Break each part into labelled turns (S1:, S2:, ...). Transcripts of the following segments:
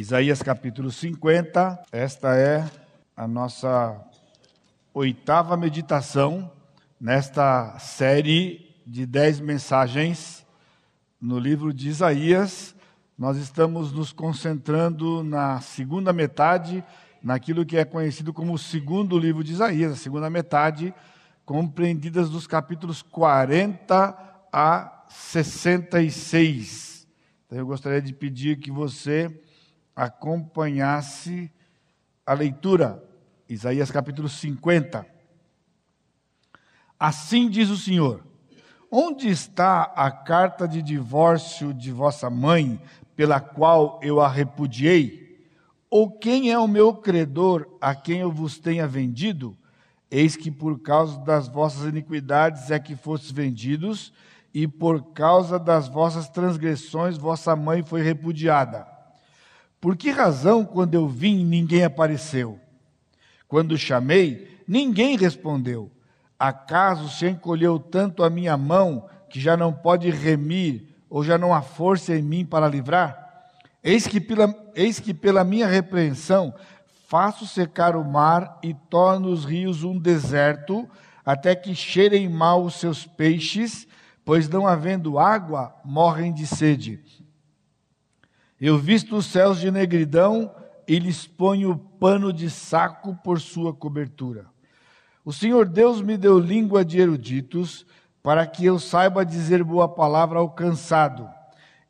S1: Isaías capítulo 50, esta é a nossa oitava meditação nesta série de dez mensagens no livro de Isaías. Nós estamos nos concentrando na segunda metade, naquilo que é conhecido como o segundo livro de Isaías, a segunda metade, compreendidas dos capítulos 40 a 66. Então eu gostaria de pedir que você acompanhasse a leitura, Isaías capítulo 50. Assim diz o Senhor: Onde está a carta de divórcio de vossa mãe, pela qual eu a repudiei? Ou quem é o meu credor a quem eu vos tenha vendido? Eis que por causa das vossas iniquidades é que fostes vendidos, e por causa das vossas transgressões vossa mãe foi repudiada. Por que razão, quando eu vim, ninguém apareceu? Quando chamei, ninguém respondeu. Acaso se encolheu tanto a minha mão que já não pode remir, ou já não há força em mim para livrar? Eis que pela, eis que pela minha repreensão faço secar o mar e torno os rios um deserto, até que cheirem mal os seus peixes, pois não havendo água, morrem de sede. Eu visto os céus de negridão e lhes ponho pano de saco por sua cobertura. O Senhor Deus me deu língua de eruditos, para que eu saiba dizer boa palavra ao cansado.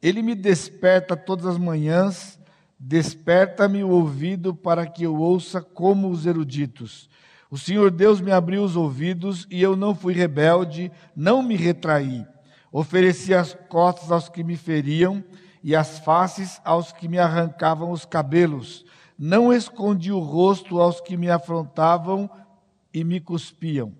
S1: Ele me desperta todas as manhãs, desperta-me o ouvido para que eu ouça como os eruditos. O Senhor Deus me abriu os ouvidos e eu não fui rebelde, não me retraí. Ofereci as costas aos que me feriam e as faces aos que me arrancavam os cabelos. Não escondi o rosto aos que me afrontavam e me cuspiam.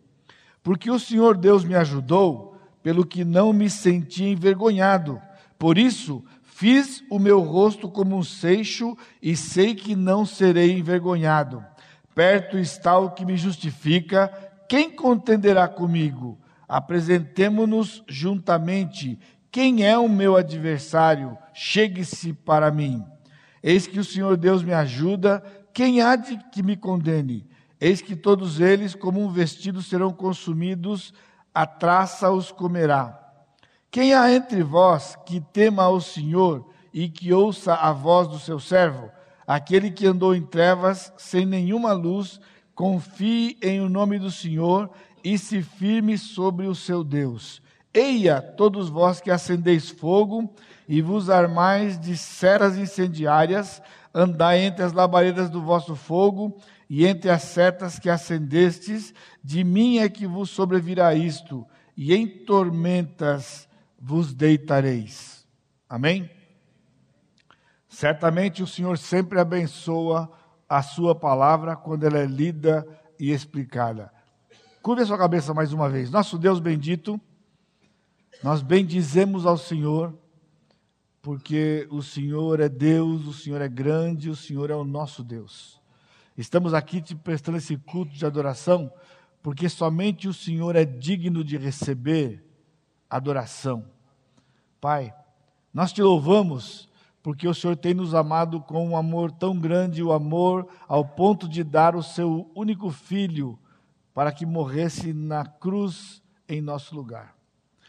S1: Porque o Senhor Deus me ajudou, pelo que não me senti envergonhado. Por isso, fiz o meu rosto como um seixo e sei que não serei envergonhado. Perto está o que me justifica. Quem contenderá comigo? Apresentemo-nos juntamente. Quem é o meu adversário? Chegue-se para mim. Eis que o Senhor Deus me ajuda. Quem há de que me condene? Eis que todos eles, como um vestido, serão consumidos, a traça os comerá. Quem há entre vós que tema ao Senhor e que ouça a voz do seu servo? Aquele que andou em trevas, sem nenhuma luz, confie em o nome do Senhor e se firme sobre o seu Deus. Eia, todos vós que acendeis fogo e vos armais de ceras incendiárias, andai entre as labaredas do vosso fogo e entre as setas que acendestes, de mim é que vos sobrevirá isto, e em tormentas vos deitareis. Amém? Certamente o Senhor sempre abençoa a sua palavra quando ela é lida e explicada. Curve a sua cabeça mais uma vez. Nosso Deus bendito, nós bendizemos ao Senhor, porque o Senhor é Deus, o Senhor é grande, o Senhor é o nosso Deus. Estamos aqui te prestando esse culto de adoração, porque somente o Senhor é digno de receber adoração. Pai, nós te louvamos porque o Senhor tem nos amado com um amor tão grande, o amor ao ponto de dar o seu único filho para que morresse na cruz em nosso lugar.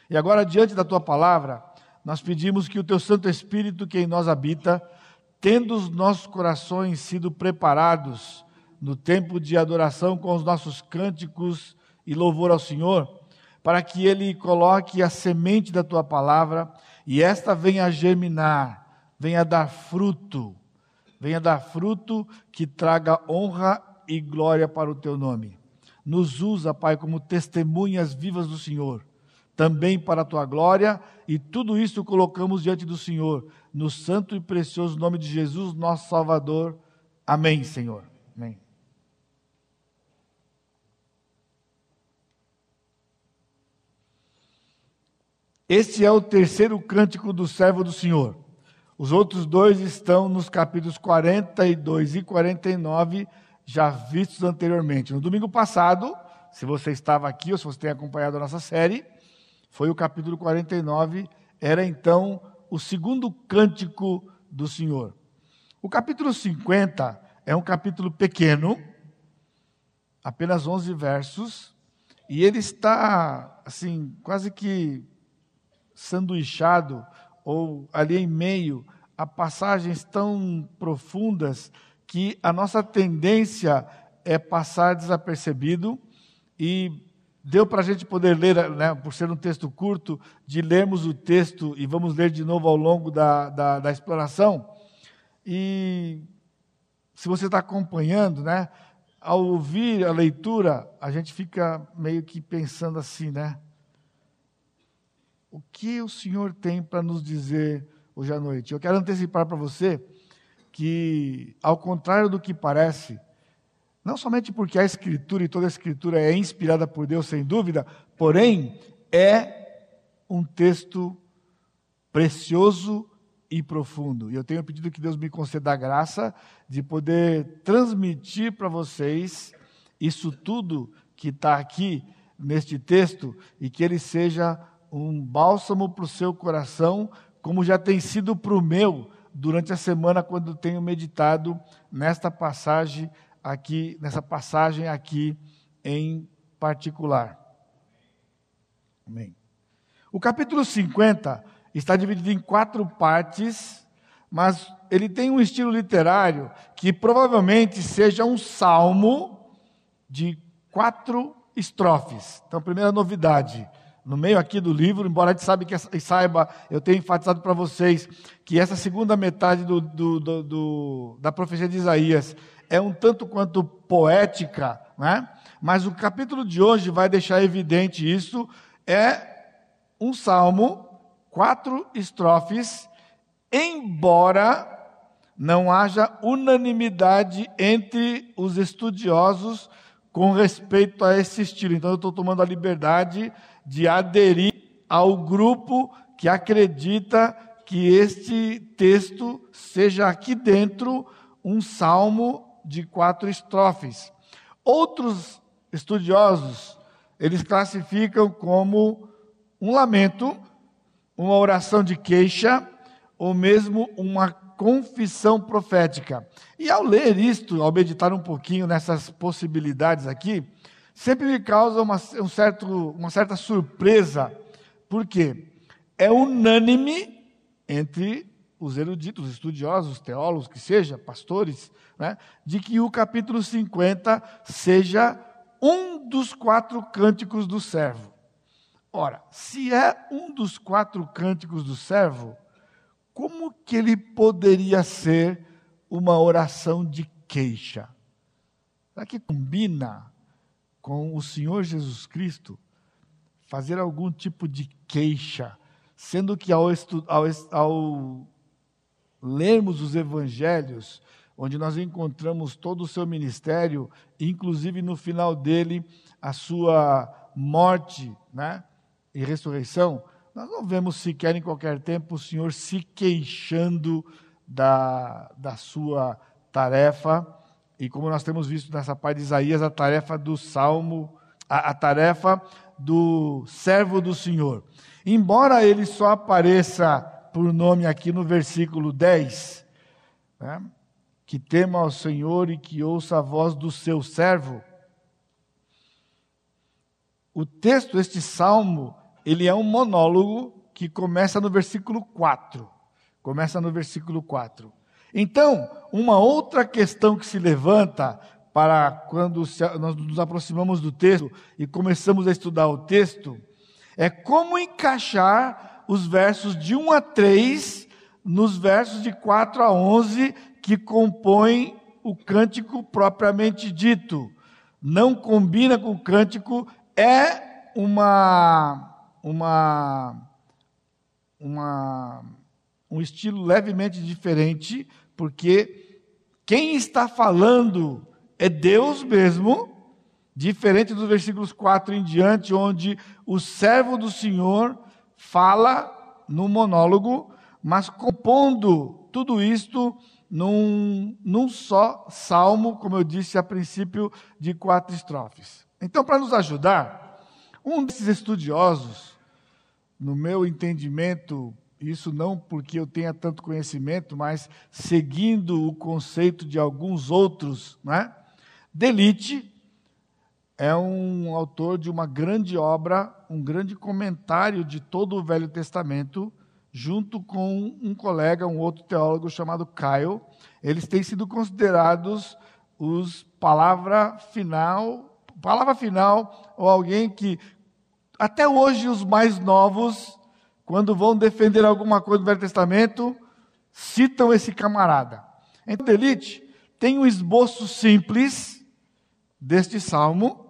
S1: E agora, diante da tua palavra, nós pedimos que o teu Santo Espírito que em nós habita, tendo os nossos corações sido preparados no tempo de adoração com os nossos cânticos e louvor ao Senhor, para que Ele coloque a semente da tua palavra e esta venha germinar, venha dar fruto, venha dar fruto que traga honra e glória para o teu nome. Nos usa, Pai, como testemunhas vivas do Senhor também para a tua glória, e tudo isso colocamos diante do Senhor, no santo e precioso nome de Jesus, nosso Salvador. Amém, Senhor. Amém. Este é o terceiro cântico do servo do Senhor. Os outros dois estão nos capítulos 42 e 49, já vistos anteriormente. No domingo passado, se você estava aqui ou se você tem acompanhado a nossa série, foi o capítulo 49, era então o segundo cântico do Senhor. O capítulo 50 é um capítulo pequeno, apenas 11 versos, e ele está, assim, quase que sanduichado, ou ali em meio, a passagens tão profundas que a nossa tendência é passar desapercebido e deu para a gente poder ler, né, por ser um texto curto, de lermos o texto e vamos ler de novo ao longo da, da, da exploração. E se você está acompanhando, né, ao ouvir a leitura, a gente fica meio que pensando assim, né? O que o Senhor tem para nos dizer hoje à noite? Eu quero antecipar para você que, ao contrário do que parece, não somente porque a Escritura e toda a Escritura é inspirada por Deus, sem dúvida, porém, é um texto precioso e profundo. E eu tenho pedido que Deus me conceda a graça de poder transmitir para vocês isso tudo que está aqui neste texto e que ele seja um bálsamo para o seu coração, como já tem sido para o meu durante a semana quando tenho meditado nesta passagem aqui, nessa passagem aqui em particular. Amém. O capítulo 50 está dividido em quatro partes, mas ele tem um estilo literário que provavelmente seja um salmo de quatro estrofes. Então, primeira novidade, no meio aqui do livro, embora a gente sabe que, saiba, eu tenho enfatizado para vocês que essa segunda metade do, do, do, da profecia de Isaías é um tanto quanto poética, né? mas o capítulo de hoje vai deixar evidente isso. É um salmo quatro estrofes, embora não haja unanimidade entre os estudiosos com respeito a esse estilo. Então, eu estou tomando a liberdade de aderir ao grupo que acredita que este texto seja aqui dentro um salmo de quatro estrofes. Outros estudiosos, eles classificam como um lamento uma oração de queixa ou mesmo uma confissão profética. E ao ler isto, ao meditar um pouquinho nessas possibilidades aqui, sempre me causa uma, um certo, uma certa surpresa, porque é unânime entre os eruditos, os estudiosos, os teólogos, que seja, pastores, né, de que o capítulo 50 seja um dos quatro cânticos do servo. Ora, se é um dos quatro cânticos do servo, como que ele poderia ser uma oração de queixa? Será que combina com o Senhor Jesus Cristo fazer algum tipo de queixa, sendo que ao, ao, ao lermos os evangelhos, onde nós encontramos todo o seu ministério, inclusive no final dele, a sua morte, né? e ressurreição, nós não vemos sequer em qualquer tempo o Senhor se queixando da, da sua tarefa, e como nós temos visto nessa parte de Isaías, a tarefa do salmo, a, a tarefa do servo do Senhor. Embora ele só apareça por nome aqui no versículo 10, né, que tema ao Senhor e que ouça a voz do seu servo, o texto, este salmo, ele é um monólogo que começa no versículo 4. Começa no versículo 4. Então, uma outra questão que se levanta para quando nós nos aproximamos do texto e começamos a estudar o texto é como encaixar os versos de 1 a 3 nos versos de 4 a 11 que compõem o cântico propriamente dito. Não combina com o cântico, é uma uma, uma, um estilo levemente diferente, porque quem está falando é Deus mesmo, diferente dos versículos 4 em diante, onde o servo do Senhor fala no monólogo, mas compondo tudo isto num, num só salmo, como eu disse a princípio, de quatro estrofes. Então, para nos ajudar, um desses estudiosos, no meu entendimento isso não porque eu tenha tanto conhecimento, mas seguindo o conceito de alguns outros, né? Delite é um autor de uma grande obra, um grande comentário de todo o Velho Testamento, junto com um colega, um outro teólogo chamado Kyle. Eles têm sido considerados os palavra final, palavra final, ou alguém que até hoje os mais novos, quando vão defender alguma coisa do Velho Testamento, citam esse camarada. Então, Delite tem um esboço simples deste salmo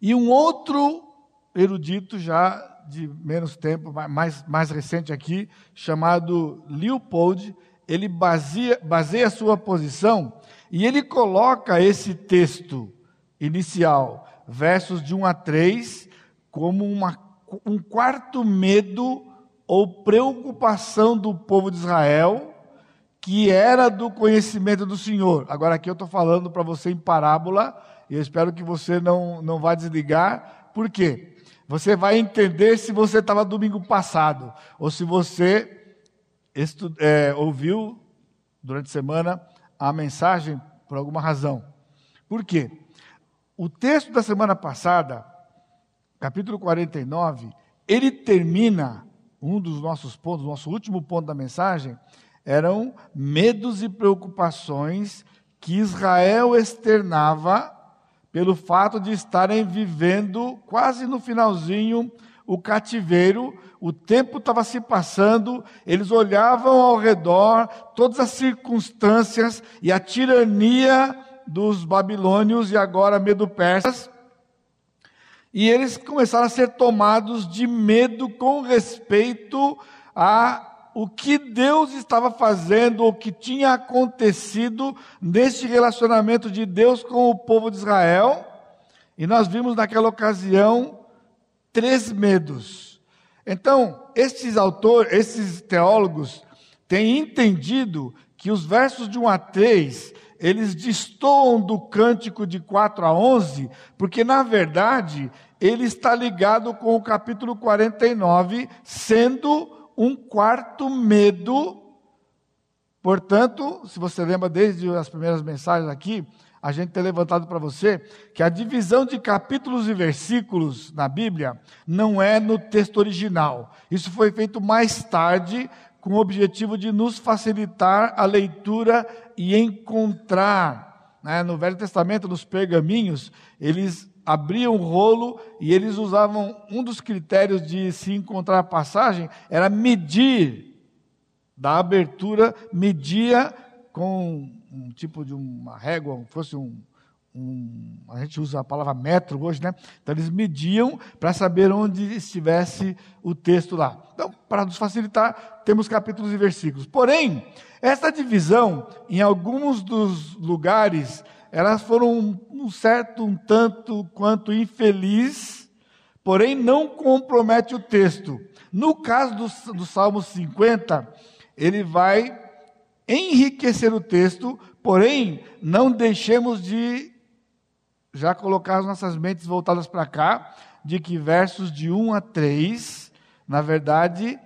S1: e um outro erudito, já de menos tempo, mais, mais recente aqui, chamado Leopold, ele baseia, baseia sua posição e ele coloca esse texto inicial, versos de 1 a 3, como uma, um quarto medo ou preocupação do povo de Israel, que era do conhecimento do Senhor. Agora, aqui eu estou falando para você em parábola, e eu espero que você não, não vá desligar. Por quê? Você vai entender se você estava domingo passado, ou se você estu, é, ouviu durante a semana a mensagem por alguma razão. Por quê? O texto da semana passada, capítulo 49, ele termina, um dos nossos pontos, nosso último ponto da mensagem, eram medos e preocupações que Israel externava pelo fato de estarem vivendo quase no finalzinho o cativeiro, o tempo estava se passando, eles olhavam ao redor, todas as circunstâncias e a tirania dos babilônios e agora medo-persas, e eles começaram a ser tomados de medo com respeito a o que Deus estava fazendo, o que tinha acontecido neste relacionamento de Deus com o povo de Israel. E nós vimos naquela ocasião três medos. Então, esses autores, esses teólogos têm entendido que os versos de 1 a 3, eles destoam do cântico de 4 a 11, porque na verdade ele está ligado com o capítulo 49, sendo um quarto medo. Portanto, se você lembra desde as primeiras mensagens aqui, a gente tem levantado para você que a divisão de capítulos e versículos na Bíblia não é no texto original. Isso foi feito mais tarde com o objetivo de nos facilitar a leitura e encontrar. Né? No Velho Testamento, nos pergaminhos, eles abriam o rolo e eles usavam um dos critérios de se encontrar a passagem era medir da abertura, media com um tipo de uma régua, fosse um, um, a gente usa a palavra metro hoje, né? Então eles mediam para saber onde estivesse o texto lá. Então, para nos facilitar, temos capítulos e versículos. Porém, essa divisão, em alguns dos lugares, elas foram um, certo, um tanto quanto infeliz, porém não compromete o texto. No caso do, do Salmo 50, ele vai enriquecer o texto, porém não deixemos de já colocar as nossas mentes voltadas para cá, de que versos de 1 a 3, na verdade,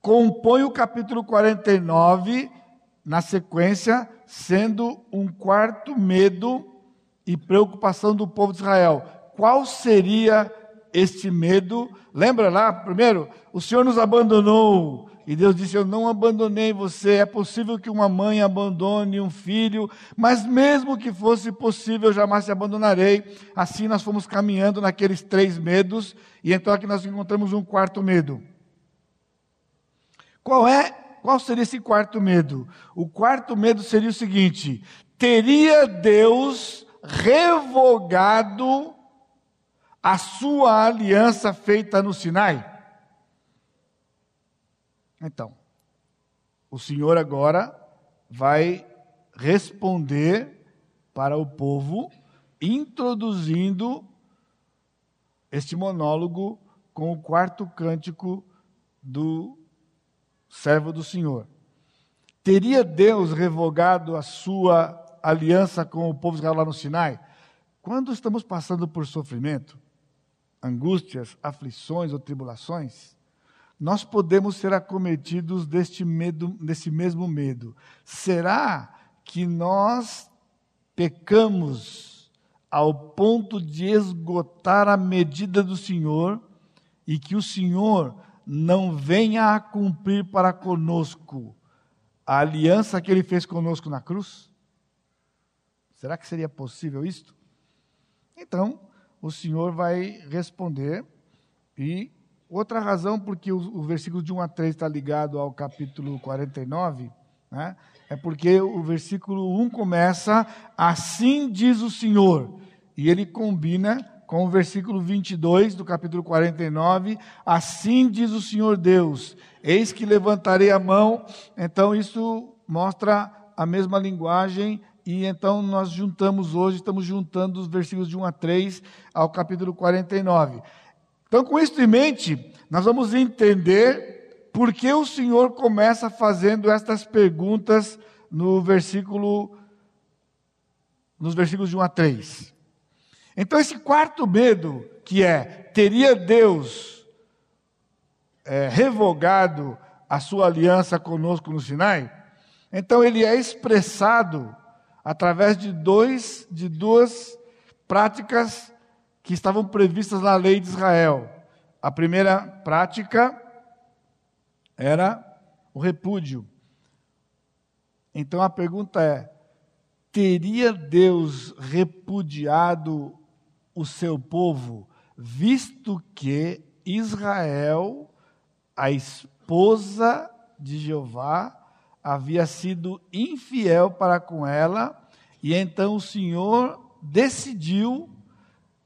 S1: compõe o capítulo 49 na sequência sendo um quarto medo e preocupação do povo de Israel. Qual seria este medo? Lembra lá, primeiro, o Senhor nos abandonou. E Deus disse: Eu não abandonei você. É possível que uma mãe abandone um filho, mas mesmo que fosse possível, eu jamais te abandonarei. Assim nós fomos caminhando naqueles três medos, e então aqui nós encontramos um quarto medo. Qual é qual seria esse quarto medo? O quarto medo seria o seguinte: teria Deus revogado a sua aliança feita no Sinai? Então, o Senhor agora vai responder para o povo, introduzindo este monólogo com o quarto cântico do servo do Senhor. Teria Deus revogado a sua aliança com o povo de Israel lá no Sinai? Quando estamos passando por sofrimento, angústias, aflições ou tribulações, nós podemos ser acometidos deste medo, desse mesmo medo. Será que nós pecamos ao ponto de esgotar a medida do Senhor e que o Senhor não venha a cumprir para conosco a aliança que ele fez conosco na cruz? Será que seria possível isto? Então, o Senhor vai responder e outra razão porque o, o versículo de 1 a 3 está ligado ao capítulo 49, né? É porque o versículo 1 começa assim diz o Senhor, e ele combina com o versículo 22 do capítulo 49, assim diz o Senhor Deus: Eis que levantarei a mão. Então isso mostra a mesma linguagem e então nós juntamos hoje, estamos juntando os versículos de 1 a 3 ao capítulo 49. Então, com isso em mente, nós vamos entender por que o Senhor começa fazendo estas perguntas no versículo nos versículos de 1 a 3. Então, esse quarto medo, que é: teria Deus é, revogado a sua aliança conosco no Sinai? Então, ele é expressado através de, dois, de duas práticas que estavam previstas na lei de Israel. A primeira prática era o repúdio. Então a pergunta é: teria Deus repudiado o seu povo, visto que Israel, a esposa de Jeová, havia sido infiel para com ela, e então o Senhor decidiu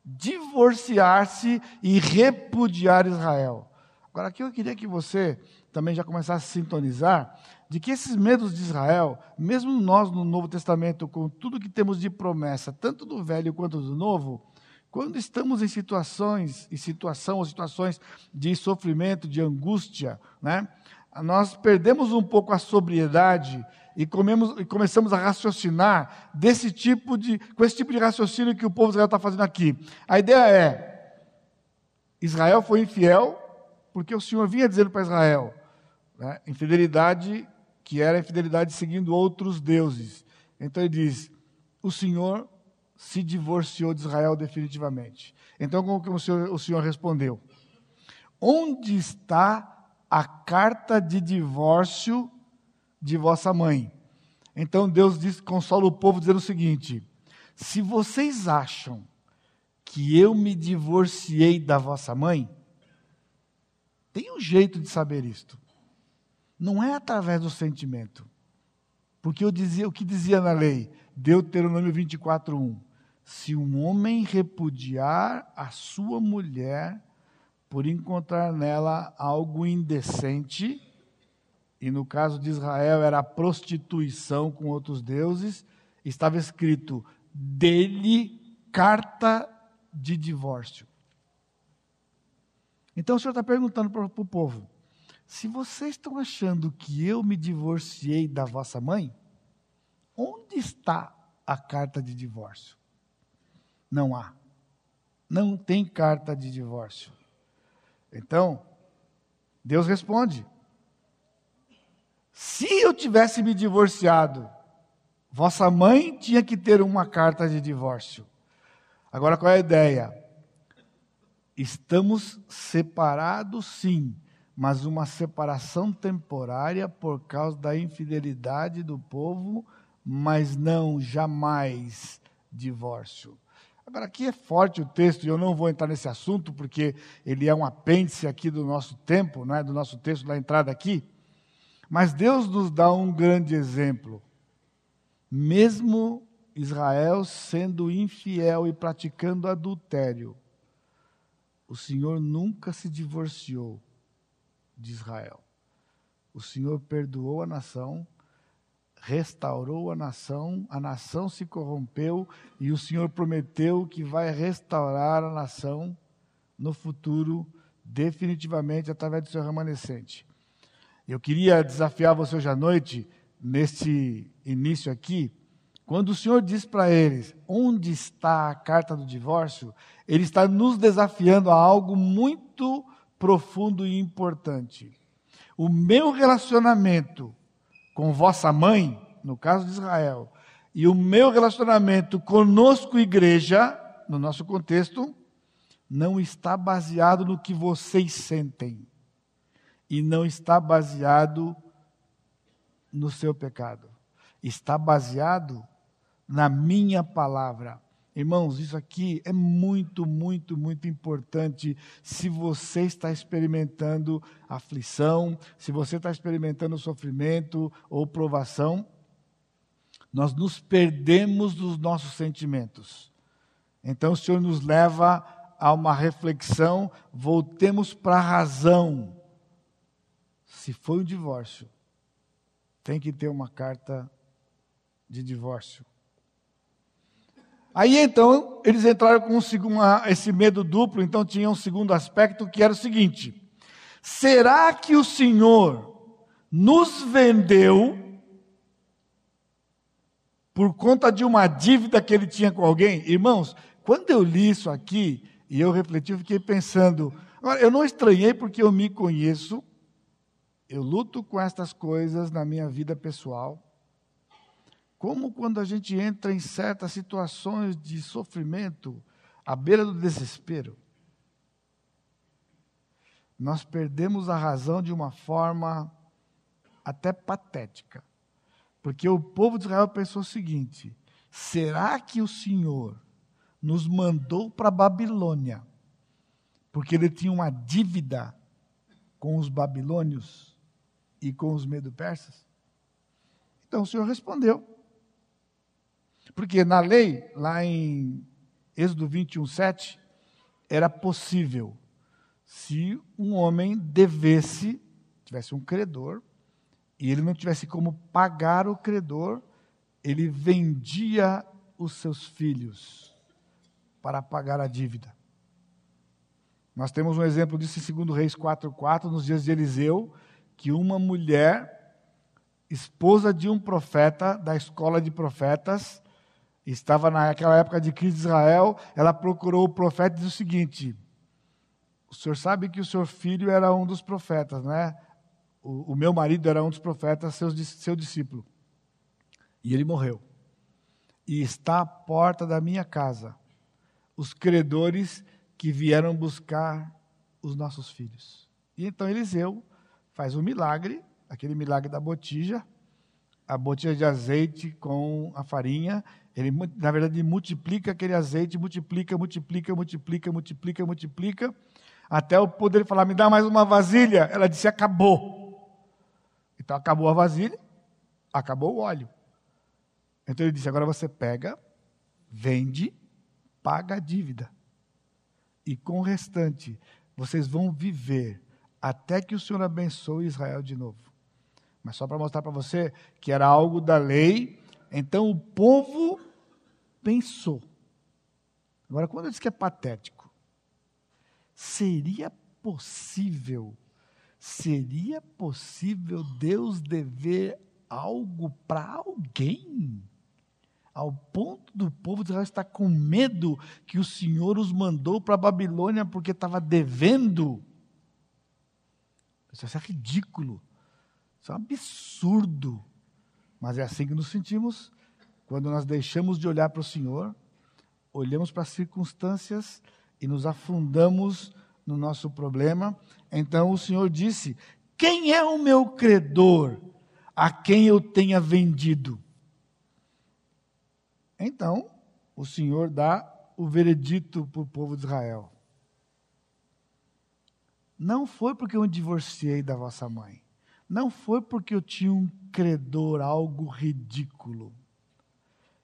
S1: divorciar-se e repudiar Israel. Agora, aqui eu queria que você também já começasse a sintonizar de que esses medos de Israel, mesmo nós no Novo Testamento, com tudo que temos de promessa, tanto do Velho quanto do Novo, quando estamos em situações, em situação ou situações de sofrimento, de angústia, né, nós perdemos um pouco a sobriedade e, comemos, e começamos a raciocinar desse tipo de, com esse tipo de raciocínio que o povo de Israel está fazendo aqui. A ideia é: Israel foi infiel porque o Senhor vinha dizendo para Israel, né, infidelidade que era infidelidade seguindo outros deuses. Então ele diz: o Senhor se divorciou de Israel definitivamente. Então, como que o Senhor, o Senhor respondeu? Onde está a carta de divórcio de vossa mãe? Então Deus diz, consola o povo dizendo o seguinte: se vocês acham que eu me divorciei da vossa mãe, tem um jeito de saber isto não é através do sentimento. Porque eu dizia, o que dizia na lei? Deuteronômio 24:1. Se um homem repudiar a sua mulher por encontrar nela algo indecente, e no caso de Israel era a prostituição com outros deuses, estava escrito dele carta de divórcio. Então o Senhor está perguntando para o povo: se vocês estão achando que eu me divorciei da vossa mãe, onde está a carta de divórcio? Não há. Não tem carta de divórcio. Então, Deus responde: se eu tivesse me divorciado, vossa mãe tinha que ter uma carta de divórcio. Agora qual é a ideia? Estamos separados, sim, mas uma separação temporária por causa da infidelidade do povo, mas não jamais divórcio. Agora, aqui é forte o texto, e eu não vou entrar nesse assunto, porque ele é um apêndice aqui do nosso tempo, não é? do nosso texto da entrada aqui. Mas Deus nos dá um grande exemplo. Mesmo Israel sendo infiel e praticando adultério, o Senhor nunca se divorciou de Israel. O Senhor perdoou a nação, restaurou a nação, a nação se corrompeu e o Senhor prometeu que vai restaurar a nação no futuro, definitivamente através do seu remanescente. Eu queria desafiar você hoje à noite, neste início aqui, quando o Senhor diz para eles onde está a carta do divórcio, Ele está nos desafiando a algo muito profundo e importante. O meu relacionamento com vossa mãe, no caso de Israel, e o meu relacionamento conosco, igreja, no nosso contexto, não está baseado no que vocês sentem e não está baseado no seu pecado. Está baseado na minha palavra. Irmãos, isso aqui é muito, muito, muito importante se você está experimentando aflição, se você está experimentando sofrimento ou provação, nós nos perdemos dos nossos sentimentos. Então o Senhor nos leva a uma reflexão, voltemos para a razão se foi um divórcio, tem que ter uma carta de divórcio. Aí então, eles entraram com um, esse medo duplo, então tinha um segundo aspecto que era o seguinte: será que o Senhor nos vendeu por conta de uma dívida que ele tinha com alguém? Irmãos, quando eu li isso aqui e eu refleti, eu fiquei pensando, agora eu não estranhei porque eu me conheço eu luto com estas coisas na minha vida pessoal. Como quando a gente entra em certas situações de sofrimento, à beira do desespero, nós perdemos a razão de uma forma até patética. Porque o povo de Israel pensou o seguinte: será que o Senhor nos mandou para a Babilônia porque ele tinha uma dívida com os babilônios? e com os medo-persas? Então o Senhor respondeu. Porque na lei, lá em Êxodo 21, 7, era possível, se um homem devesse, tivesse um credor, e ele não tivesse como pagar o credor, ele vendia os seus filhos para pagar a dívida. Nós temos um exemplo disso em 2 Reis 4,4, nos dias de Eliseu, que uma mulher, esposa de um profeta da escola de profetas, estava naquela época de crise de Israel, ela procurou o profeta e disse o seguinte: O senhor sabe que o seu filho era um dos profetas, né? O, o meu marido era um dos profetas, seu, discípulo. E ele morreu. E está à porta da minha casa os credores que vieram buscar os nossos filhos. E então Eliseu faz um milagre, aquele milagre da botija, a botija de azeite com a farinha. Ele, na verdade, multiplica aquele azeite, multiplica, multiplica, multiplica, multiplica, multiplica, até o poder falar: me dá mais uma vasilha. Ela disse: acabou. Então acabou a vasilha, acabou o óleo. Então ele disse: agora você pega, vende, paga a dívida. E com o restante, vocês vão viver até que o Senhor abençoe Israel de novo. Mas só para mostrar para você que era algo da lei, então o povo pensou. Agora, quando eu disse que é patético, seria possível, seria possível Deus dever algo para alguém? Ao ponto do povo de Israel estar com medo que o Senhor os mandou para a Babilônia porque estava devendo. Isso é ridículo. Isso é um absurdo. Mas é assim que nos sentimos quando nós deixamos de olhar para o Senhor, olhamos para as circunstâncias e nos afundamos no nosso problema. Então o Senhor disse: Quem é o meu credor a quem eu tenha vendido? Então o Senhor dá o veredito para o povo de Israel. Não foi porque eu me divorciei da vossa mãe. Não foi porque eu tinha um credor, algo ridículo.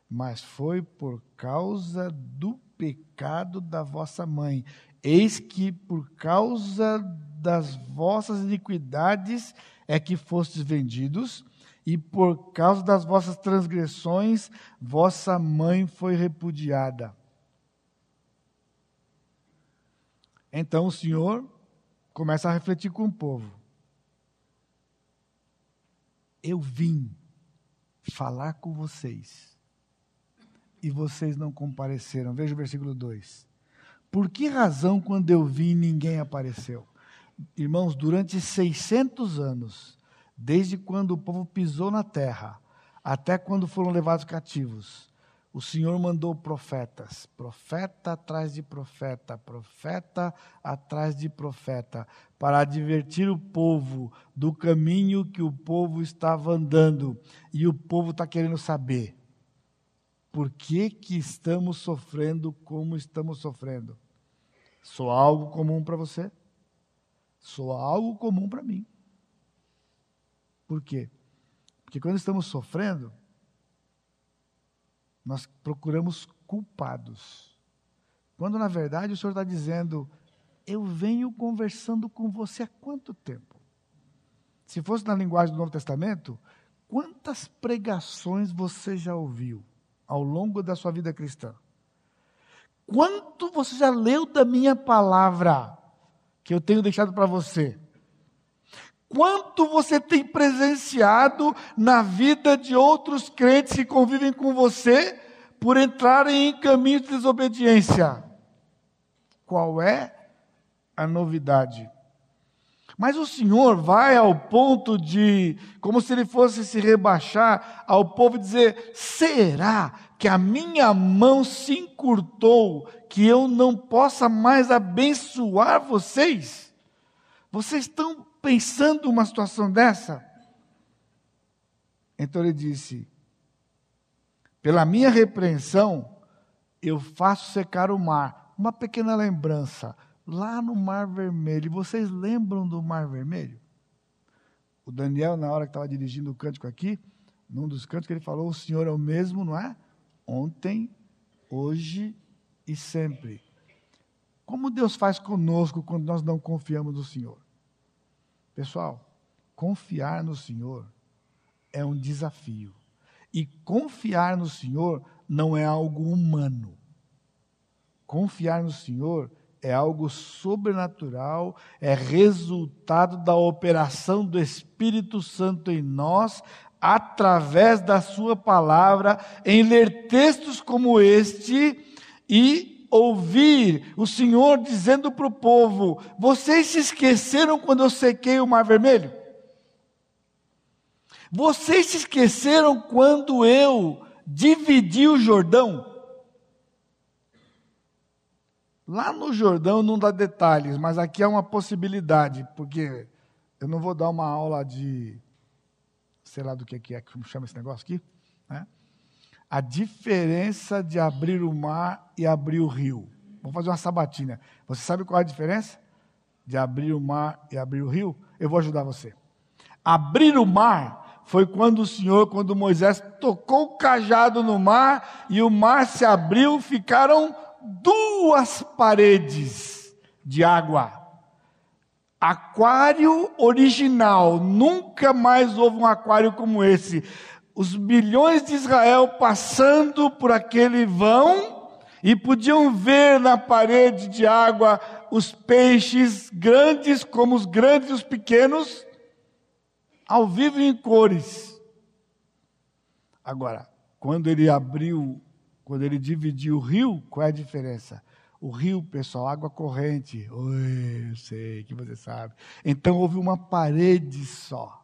S1: Mas foi por causa do pecado da vossa mãe. Eis que por causa das vossas iniquidades é que fostes vendidos, e por causa das vossas transgressões, vossa mãe foi repudiada. Então o Senhor começa a refletir com o povo. Eu vim falar com vocês e vocês não compareceram. Veja o versículo 2. Por que razão, quando eu vim, ninguém apareceu? Irmãos, durante 600 anos, desde quando o povo pisou na terra, até quando foram levados cativos, o Senhor mandou profetas, profeta atrás de profeta, profeta atrás de profeta, para advertir o povo do caminho que o povo estava andando. E o povo está querendo saber por que, que estamos sofrendo como estamos sofrendo. Sou algo comum para você? Sou algo comum para mim. Por quê? Porque quando estamos sofrendo, nós procuramos culpados. Quando na verdade o Senhor está dizendo, eu venho conversando com você há quanto tempo? Se fosse na linguagem do Novo Testamento, quantas pregações você já ouviu ao longo da sua vida cristã? Quanto você já leu da minha palavra que eu tenho deixado para você? Quanto você tem presenciado na vida de outros crentes que convivem com você por entrarem em caminho de desobediência? Qual é a novidade? Mas o Senhor vai ao ponto de, como se ele fosse se rebaixar ao povo e dizer: será que a minha mão se encurtou, que eu não possa mais abençoar vocês? Vocês estão pensando uma situação dessa? Então ele disse: pela minha repreensão, eu faço secar o mar. Uma pequena lembrança lá no Mar Vermelho. Vocês lembram do Mar Vermelho? O Daniel, na hora que estava dirigindo o cântico aqui, num dos cânticos, ele falou: O Senhor é o mesmo, não é? Ontem, hoje e sempre. Como Deus faz conosco quando nós não confiamos no Senhor? Pessoal, confiar no Senhor é um desafio. E confiar no Senhor não é algo humano. Confiar no Senhor é algo sobrenatural, é resultado da operação do Espírito Santo em nós, através da Sua palavra, em ler textos como este e ouvir o Senhor dizendo para o povo: Vocês se esqueceram quando eu sequei o Mar Vermelho? Vocês se esqueceram quando eu dividi o Jordão? Lá no Jordão não dá detalhes, mas aqui é uma possibilidade, porque eu não vou dar uma aula de, sei lá do que é, como chama esse negócio aqui, né? A diferença de abrir o mar e abrir o rio. Vamos fazer uma sabatina. Você sabe qual é a diferença de abrir o mar e abrir o rio? Eu vou ajudar você. Abrir o mar foi quando o Senhor, quando Moisés tocou o cajado no mar e o mar se abriu, ficaram duas paredes de água. Aquário original, nunca mais houve um aquário como esse. Os bilhões de Israel passando por aquele vão e podiam ver na parede de água os peixes grandes como os grandes e os pequenos, ao vivo em cores. Agora, quando ele abriu quando ele dividiu o rio, qual é a diferença? O rio, pessoal, água corrente. Oi, eu sei que você sabe. Então houve uma parede só.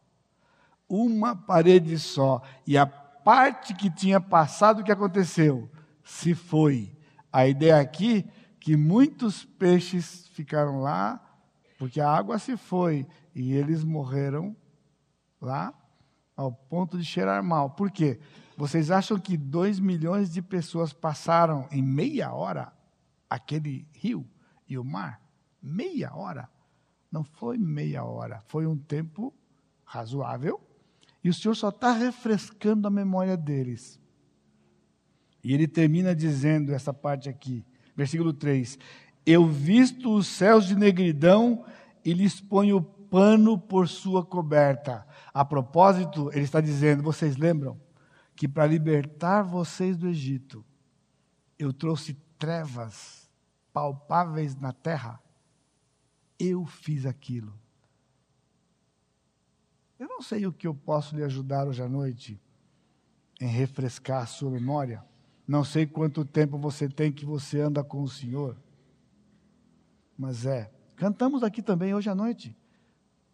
S1: Uma parede só. E a parte que tinha passado, o que aconteceu? Se foi. A ideia aqui que muitos peixes ficaram lá, porque a água se foi e eles morreram lá ao ponto de cheirar mal. Por quê? Vocês acham que dois milhões de pessoas passaram em meia hora aquele rio e o mar? Meia hora? Não foi meia hora, foi um tempo razoável. E o Senhor só está refrescando a memória deles. E ele termina dizendo essa parte aqui, versículo 3: Eu visto os céus de negridão e lhes ponho pano por sua coberta. A propósito, ele está dizendo: vocês lembram? que para libertar vocês do Egito, eu trouxe trevas palpáveis na terra. Eu fiz aquilo. Eu não sei o que eu posso lhe ajudar hoje à noite em refrescar a sua memória. Não sei quanto tempo você tem que você anda com o Senhor. Mas é, Cantamos aqui também hoje à noite.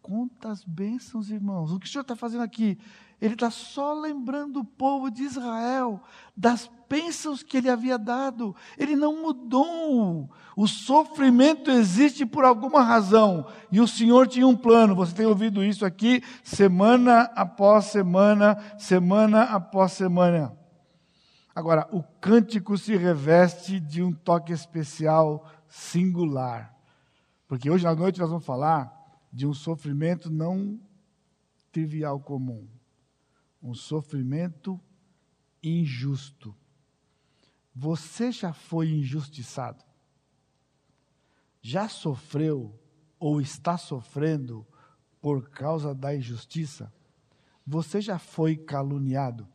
S1: Quantas bênçãos, irmãos. O que o Senhor está fazendo aqui? Ele está só lembrando o povo de Israel das bênçãos que ele havia dado. Ele não mudou. O sofrimento existe por alguma razão. E o Senhor tinha um plano. Você tem ouvido isso aqui semana após semana, semana após semana. Agora, o cântico se reveste de um toque especial, singular. Porque hoje à noite nós vamos falar de um sofrimento não trivial comum, um sofrimento injusto. Você já foi injustiçado? Já sofreu ou está sofrendo por causa da injustiça? Você já foi caluniado?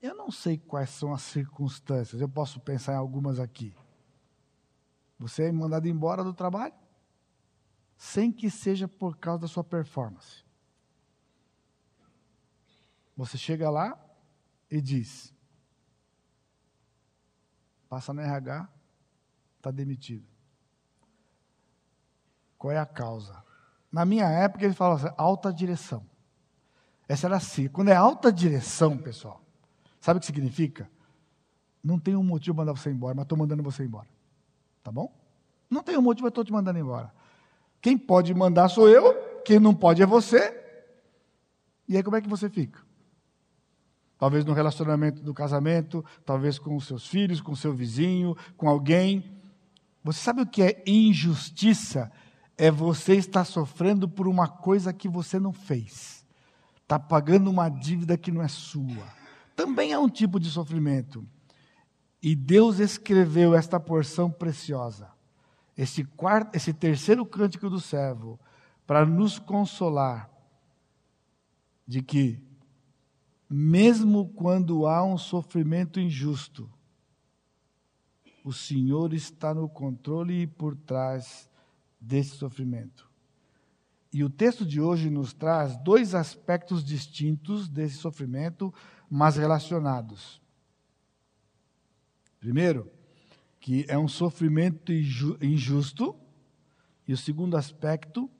S1: Eu não sei quais são as circunstâncias, eu posso pensar em algumas aqui. Você é mandado embora do trabalho? sem que seja por causa da sua performance. Você chega lá e diz: passa no RH, está demitido. Qual é a causa? Na minha época, eles falavam assim, alta direção. Essa era assim. Quando é alta direção, pessoal, sabe o que significa? Não tem um motivo para mandar você embora, mas estou mandando você embora. Tá bom? Não tem um motivo, eu estou te mandando embora. Quem pode mandar sou eu, quem não pode é você. E aí como é que você fica? Talvez no relacionamento do casamento, talvez com os seus filhos, com o seu vizinho, com alguém. Você sabe o que é injustiça? É você estar sofrendo por uma coisa que você não fez. Está pagando uma dívida que não é sua. Também é um tipo de sofrimento. E Deus escreveu esta porção preciosa esse, quarto, esse terceiro cântico do servo, para nos consolar de que, mesmo quando há um sofrimento injusto, o Senhor está no controle e por trás desse sofrimento. E o texto de hoje nos traz dois aspectos distintos desse sofrimento, mas relacionados. Primeiro, que é um sofrimento injusto, e o segundo aspecto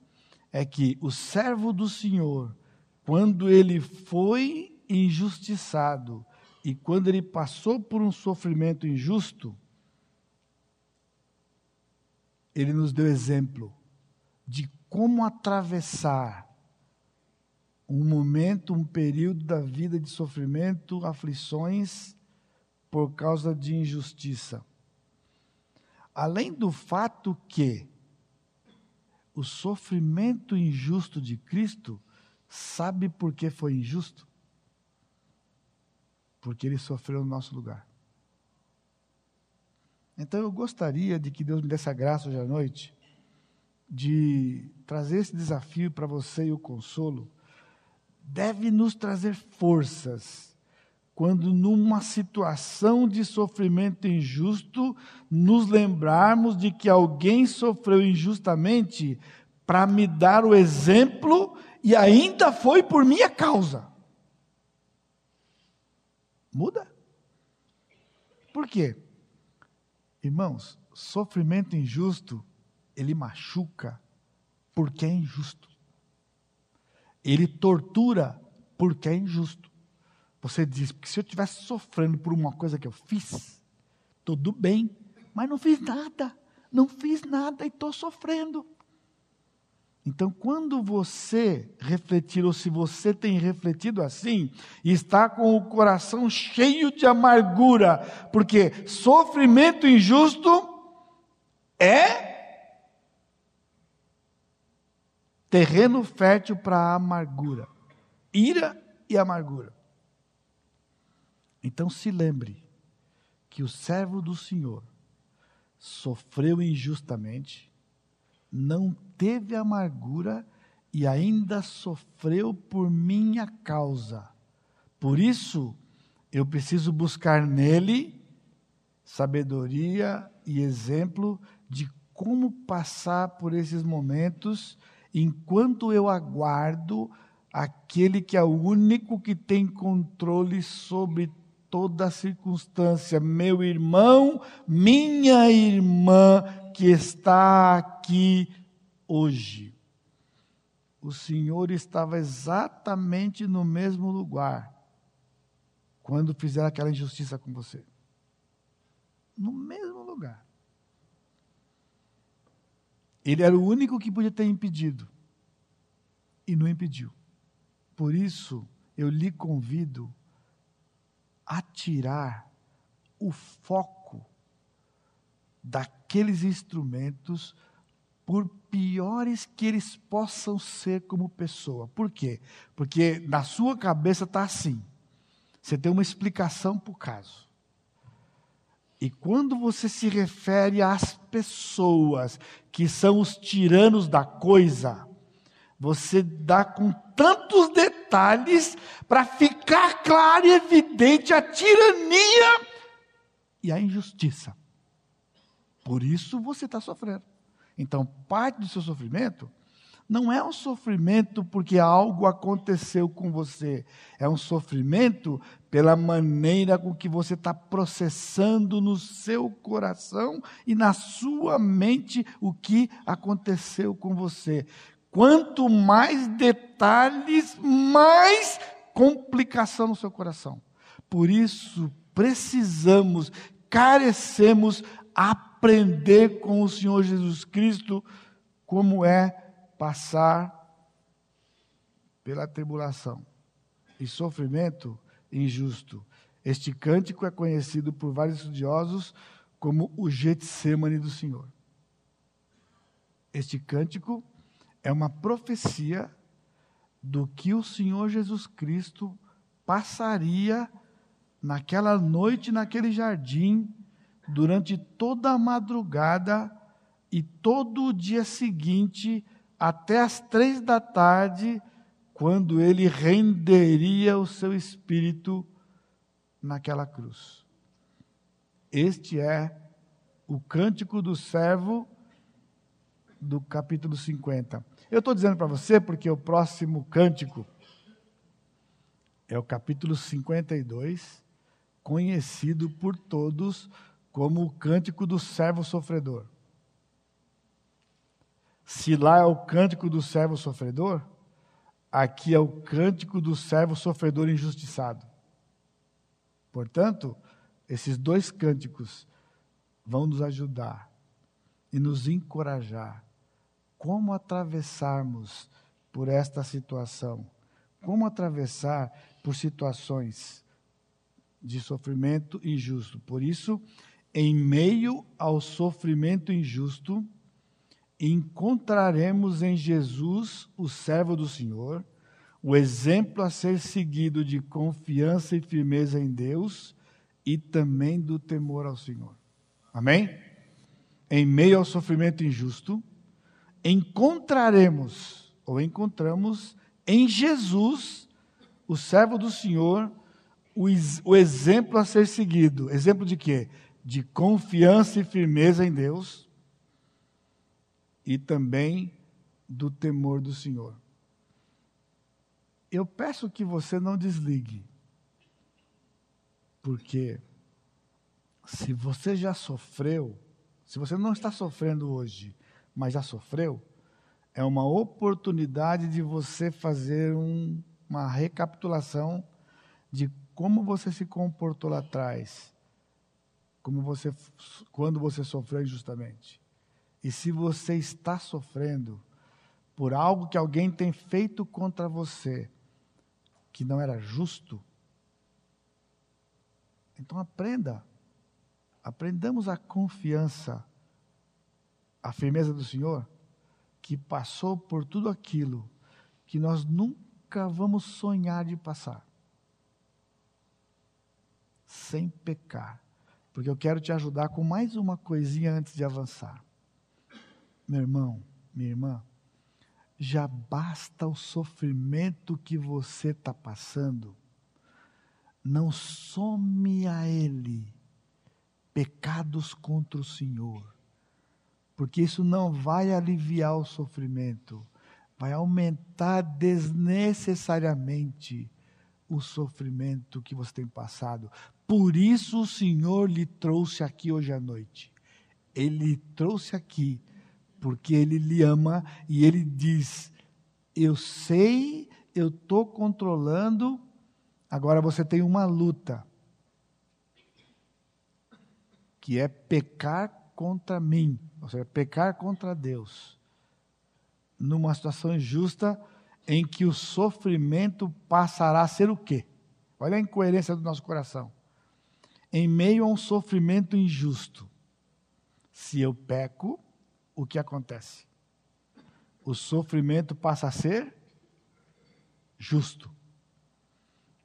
S1: é que o servo do Senhor, quando ele foi injustiçado e quando ele passou por um sofrimento injusto, ele nos deu exemplo de como atravessar um momento, um período da vida de sofrimento, aflições por causa de injustiça. Além do fato que o sofrimento injusto de Cristo, sabe por que foi injusto? Porque ele sofreu no nosso lugar. Então eu gostaria de que Deus me desse a graça hoje à noite de trazer esse desafio para você e o consolo. Deve nos trazer forças quando numa situação de sofrimento injusto, nos lembrarmos de que alguém sofreu injustamente para me dar o exemplo e ainda foi por minha causa. Muda? Por quê? Irmãos, sofrimento injusto, ele machuca porque é injusto. Ele tortura porque é injusto. Você diz, porque se eu estivesse sofrendo por uma coisa que eu fiz, tudo bem, mas não fiz nada, não fiz nada e estou sofrendo. Então, quando você refletir, ou se você tem refletido assim, está com o coração cheio de amargura, porque sofrimento injusto é terreno fértil para a amargura, ira e amargura. Então se lembre que o servo do Senhor sofreu injustamente, não teve amargura e ainda sofreu por minha causa. Por isso, eu preciso buscar nele sabedoria e exemplo de como passar por esses momentos enquanto eu aguardo aquele que é o único que tem controle sobre toda circunstância, meu irmão, minha irmã que está aqui hoje. O Senhor estava exatamente no mesmo lugar quando fizeram aquela injustiça com você. No mesmo lugar. Ele era o único que podia ter impedido. E não impediu. Por isso, eu lhe convido a tirar o foco daqueles instrumentos, por piores que eles possam ser como pessoa. Por quê? Porque na sua cabeça está assim. Você tem uma explicação para o caso. E quando você se refere às pessoas que são os tiranos da coisa, você dá com tantos detalhes para ficar claro e evidente a tirania e a injustiça. Por isso você está sofrendo. Então, parte do seu sofrimento não é um sofrimento porque algo aconteceu com você, é um sofrimento pela maneira com que você está processando no seu coração e na sua mente o que aconteceu com você. Quanto mais detalhes, mais complicação no seu coração. Por isso, precisamos, carecemos aprender com o Senhor Jesus Cristo como é passar pela tribulação e sofrimento injusto. Este cântico é conhecido por vários estudiosos como o Getsemane do Senhor. Este cântico é uma profecia do que o Senhor Jesus Cristo passaria naquela noite, naquele jardim, durante toda a madrugada e todo o dia seguinte até as três da tarde, quando ele renderia o seu espírito naquela cruz. Este é o cântico do servo do capítulo 50. Eu estou dizendo para você porque o próximo cântico é o capítulo 52, conhecido por todos como o cântico do servo sofredor. Se lá é o cântico do servo sofredor, aqui é o cântico do servo sofredor injustiçado. Portanto, esses dois cânticos vão nos ajudar e nos encorajar como atravessarmos por esta situação, como atravessar por situações de sofrimento injusto. Por isso, em meio ao sofrimento injusto, encontraremos em Jesus, o servo do Senhor, o exemplo a ser seguido de confiança e firmeza em Deus e também do temor ao Senhor. Amém? Em meio ao sofrimento injusto, encontraremos, ou encontramos, em Jesus, o servo do Senhor, o, o exemplo a ser seguido. Exemplo de quê? De confiança e firmeza em Deus e também do temor do Senhor. Eu peço que você não desligue, porque se você já sofreu, se você não está sofrendo hoje, mas já sofreu, é uma oportunidade de você fazer um, uma recapitulação de como você se comportou lá atrás, como você, quando você sofreu injustamente. E se você está sofrendo por algo que alguém tem feito contra você, que não era justo, então aprenda. Aprendamos a confiança, a firmeza do Senhor, que passou por tudo aquilo que nós nunca vamos sonhar de passar. Sem pecar. Porque eu quero te ajudar com mais uma coisinha antes de avançar. Meu irmão, minha irmã, já basta o sofrimento que você está passando. Não some a Ele pecados contra o Senhor, porque isso não vai aliviar o sofrimento, vai aumentar desnecessariamente o sofrimento que você tem passado. Por isso o Senhor lhe trouxe aqui hoje à noite. Ele trouxe aqui porque ele lhe ama e ele diz: Eu sei, eu estou controlando, agora você tem uma luta, que é pecar contra mim, ou seja, pecar contra Deus, numa situação injusta em que o sofrimento passará a ser o quê? Olha a incoerência do nosso coração. Em meio a um sofrimento injusto, se eu peco, o que acontece? O sofrimento passa a ser justo.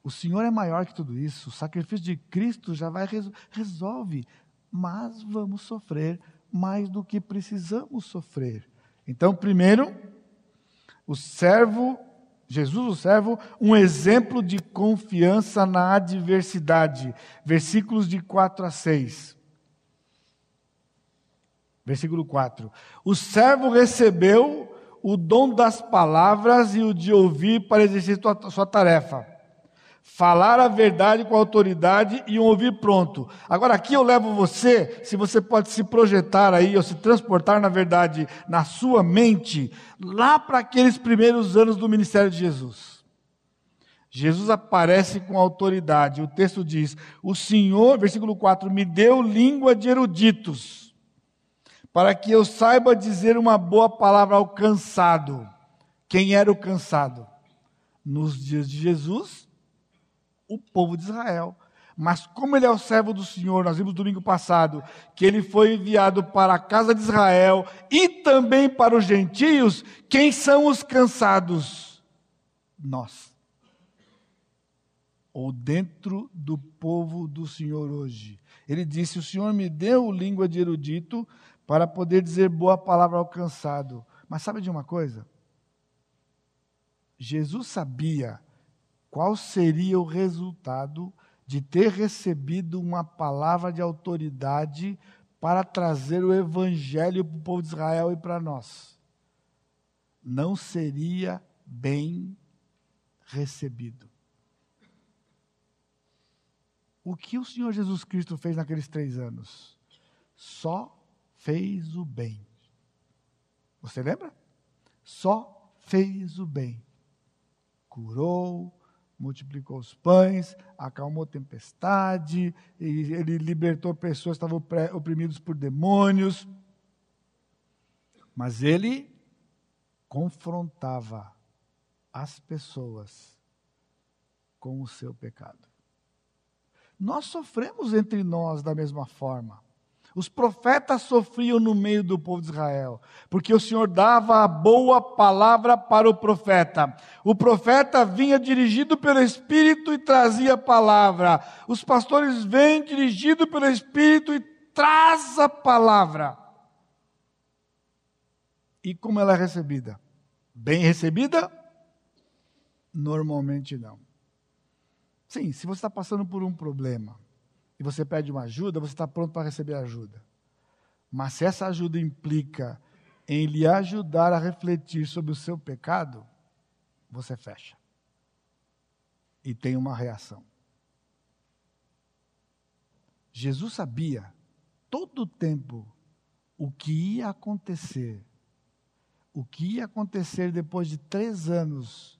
S1: O Senhor é maior que tudo isso. O sacrifício de Cristo já vai resolve, mas vamos sofrer mais do que precisamos sofrer. Então, primeiro, o servo, Jesus, o servo, um exemplo de confiança na adversidade. Versículos de 4 a 6. Versículo 4: O servo recebeu o dom das palavras e o de ouvir para exercer sua, tarefa. Falar a verdade com autoridade e um ouvir pronto. Agora, aqui eu levo você, se você pode se projetar aí, ou se transportar, na verdade, na sua mente, lá para aqueles primeiros anos do ministério de Jesus. Jesus aparece com autoridade. O texto diz: O Senhor, versículo 4, me deu língua de eruditos para que eu saiba dizer uma boa palavra ao cansado. Quem era o cansado? Nos dias de Jesus, o povo de Israel. Mas como ele é o servo do Senhor, nós vimos domingo passado que ele foi enviado para a casa de Israel e também para os gentios, quem são os cansados? Nós. Ou dentro do povo do Senhor hoje. Ele disse: O Senhor me deu língua de erudito para poder dizer boa palavra ao cansado. Mas sabe de uma coisa? Jesus sabia qual seria o resultado de ter recebido uma palavra de autoridade para trazer o evangelho para o povo de Israel e para nós. Não seria bem recebido. O que o Senhor Jesus Cristo fez naqueles três anos? Só fez o bem. Você lembra? Só fez o bem. Curou, multiplicou os pães, acalmou tempestade, ele libertou pessoas que estavam oprimidas por demônios. Mas ele confrontava as pessoas com o seu pecado. Nós sofremos entre nós da mesma forma. Os profetas sofriam no meio do povo de Israel, porque o Senhor dava a boa palavra para o profeta. O profeta vinha dirigido pelo Espírito e trazia a palavra. Os pastores vêm dirigidos pelo Espírito e traz a palavra. E como ela é recebida? Bem recebida? Normalmente não. Sim, se você está passando por um problema, e você pede uma ajuda, você está pronto para receber ajuda. Mas se essa ajuda implica em lhe ajudar a refletir sobre o seu pecado, você fecha. E tem uma reação. Jesus sabia todo o tempo o que ia acontecer. O que ia acontecer depois de três anos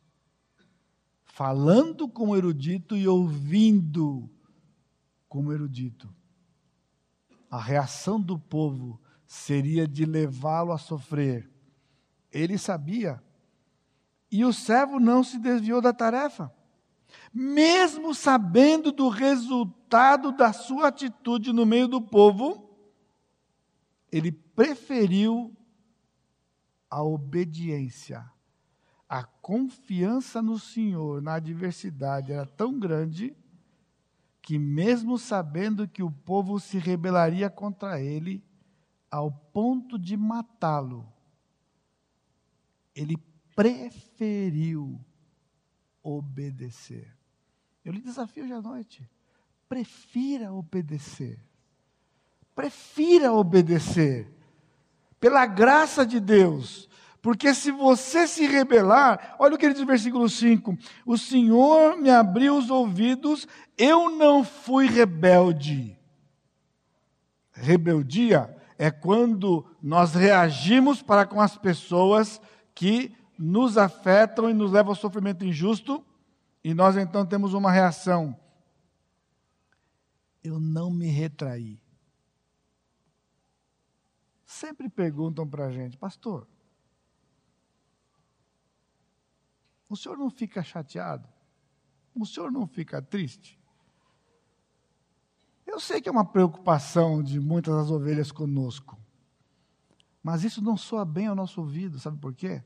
S1: falando como erudito e ouvindo como erudito. A reação do povo seria de levá-lo a sofrer. Ele sabia. E o servo não se desviou da tarefa. Mesmo sabendo do resultado da sua atitude no meio do povo, ele preferiu a obediência. A confiança no Senhor na adversidade era tão grande que, mesmo sabendo que o povo se rebelaria contra ele, ao ponto de matá-lo, ele preferiu obedecer. Eu lhe desafio hoje à noite. Prefira obedecer. Prefira obedecer. Pela graça de Deus, Porque se você se rebelar, olha o que ele diz no versículo 5: O Senhor me abriu os ouvidos, eu não fui rebelde. Rebeldia é quando nós reagimos para com as pessoas que nos afetam e nos levam ao sofrimento injusto, e nós então temos uma reação. Eu não me retraí. Sempre perguntam para a gente, pastor, o senhor não fica chateado? O senhor não fica triste? Eu sei que é uma preocupação de muitas das ovelhas conosco, mas isso não soa bem ao nosso ouvido, sabe por quê?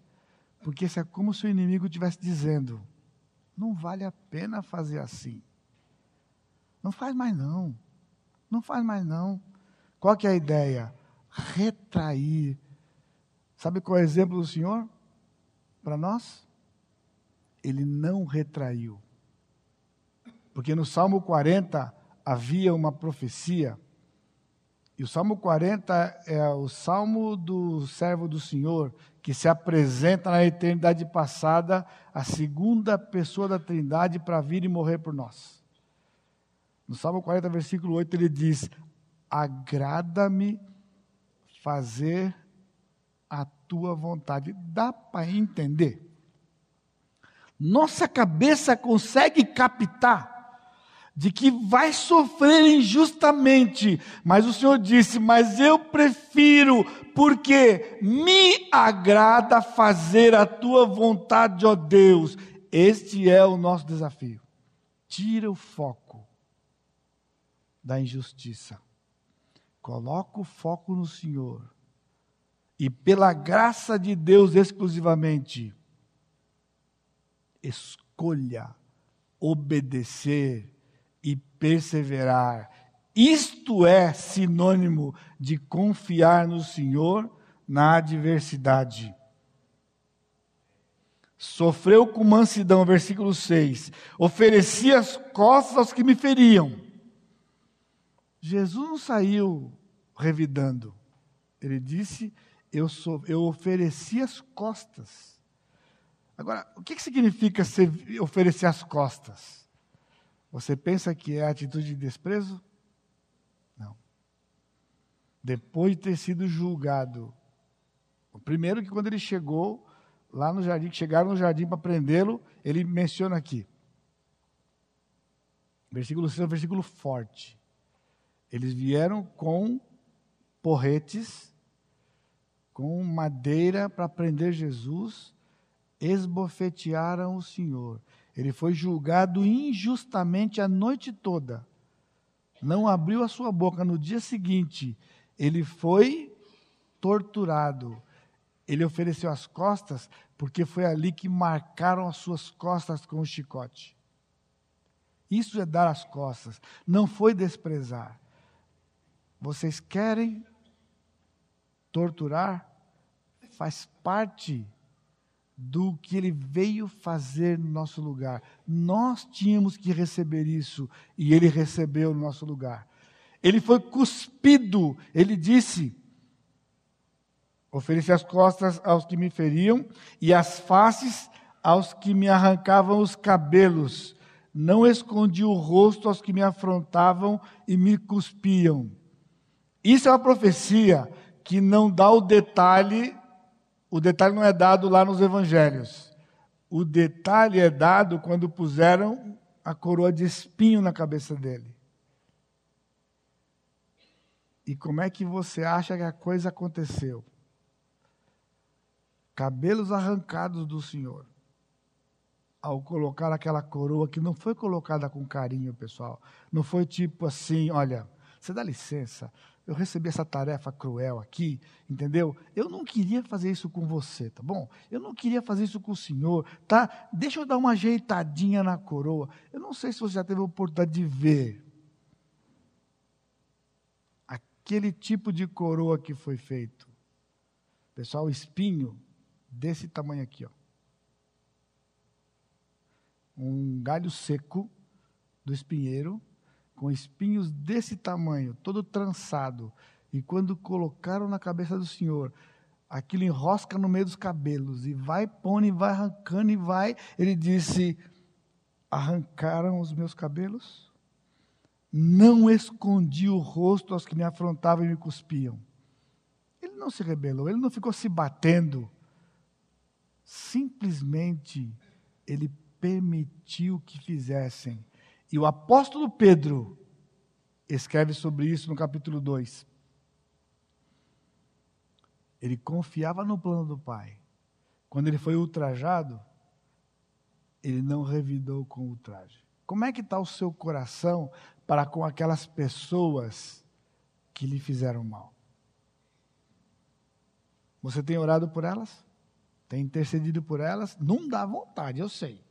S1: Porque isso é como se o inimigo estivesse dizendo: não vale a pena fazer assim. Não faz mais não. Não faz mais não. Qual que é a ideia? Retrair. Sabe qual é o exemplo do Senhor para nós? Ele não retraiu. Porque no Salmo 40, havia uma profecia. E o Salmo 40 é o salmo do servo do Senhor, que se apresenta na eternidade passada, a segunda pessoa da Trindade para vir e morrer por nós. No Salmo 40, versículo 8, ele diz: Agrada-me fazer a tua vontade. Dá para entender? Nossa cabeça consegue captar de que vai sofrer injustamente, mas o Senhor disse: Mas eu prefiro, porque me agrada fazer a tua vontade, ó Deus. Este é o nosso desafio. Tira o foco da injustiça, coloca o foco no Senhor, e pela graça de Deus exclusivamente, escolha obedecer e perseverar. Isto é sinônimo de confiar no Senhor na adversidade. Sofreu com mansidão, versículo 6. Ofereci as costas aos que me feriam. Jesus não saiu revidando. Ele disse: Eu, sou, eu ofereci as costas. Agora, o que, significa oferecer as costas? Você pensa que é atitude de desprezo? Não. Depois de ter sido julgado, o primeiro que quando ele chegou lá no jardim, que chegaram no jardim para prendê-lo, ele menciona aqui. Versículo 6 é um versículo forte. Eles vieram com porretes, com madeira para prender Jesus, esbofetearam o Senhor. Ele foi julgado injustamente a noite toda. Não abriu a sua boca. No dia seguinte, ele foi torturado. Ele ofereceu as costas, porque foi ali que marcaram as suas costas com o chicote. Isso é dar as costas, não foi desprezar. Vocês querem torturar? Faz parte do que ele veio fazer no nosso lugar. Nós tínhamos que receber isso e ele recebeu no nosso lugar. Ele foi cuspido, ele disse: Ofereci as costas aos que me feriam e as faces aos que me arrancavam os cabelos. Não escondi o rosto aos que me afrontavam e me cuspiam. Isso é uma profecia que não dá o detalhe o detalhe não é dado lá nos evangelhos. O detalhe é dado quando puseram a coroa de espinho na cabeça dele. E como é que você acha que a coisa aconteceu? Cabelos arrancados do Senhor. Ao colocar aquela coroa que não foi colocada com carinho, pessoal. Não foi tipo assim, olha, você dá licença, eu recebi essa tarefa cruel aqui, entendeu? Eu não queria fazer isso com você, tá bom? Eu não queria fazer isso com o senhor, tá? Deixa eu dar uma ajeitadinha na coroa. Eu não sei se você já teve a oportunidade de ver aquele tipo de coroa que foi feito. Pessoal, espinho desse tamanho aqui, ó. Um galho seco do espinheiro com espinhos desse tamanho, todo trançado. E quando colocaram na cabeça do Senhor, aquilo enrosca no meio dos cabelos, e vai pondo, e vai arrancando, e vai. Ele disse: Arrancaram os meus cabelos? Não escondi o rosto aos que me afrontavam e me cuspiam. Ele não se rebelou, ele não ficou se batendo. Simplesmente ele permitiu que fizessem. E o apóstolo Pedro escreve sobre isso no capítulo 2. Ele confiava no plano do Pai. Quando ele foi ultrajado, ele não revidou com ultraje. Como é que está o seu coração para com aquelas pessoas que lhe fizeram mal? Você tem orado por elas? Tem intercedido por elas? Não dá vontade, eu sei.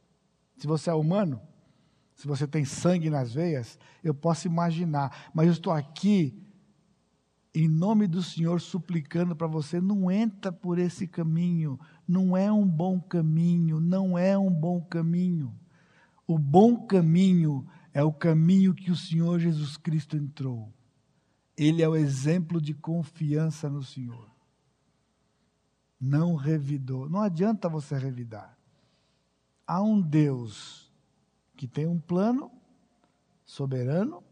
S1: Se você é humano, se você tem sangue nas veias, eu posso imaginar. Mas eu estou aqui, em nome do Senhor, suplicando para você: não entra por esse caminho. Não é um bom caminho. Não é um bom caminho. O bom caminho é o caminho que o Senhor Jesus Cristo entrou. Ele é o exemplo de confiança no Senhor não revidou. Não adianta você revidar. Há um Deus que tem um plano soberano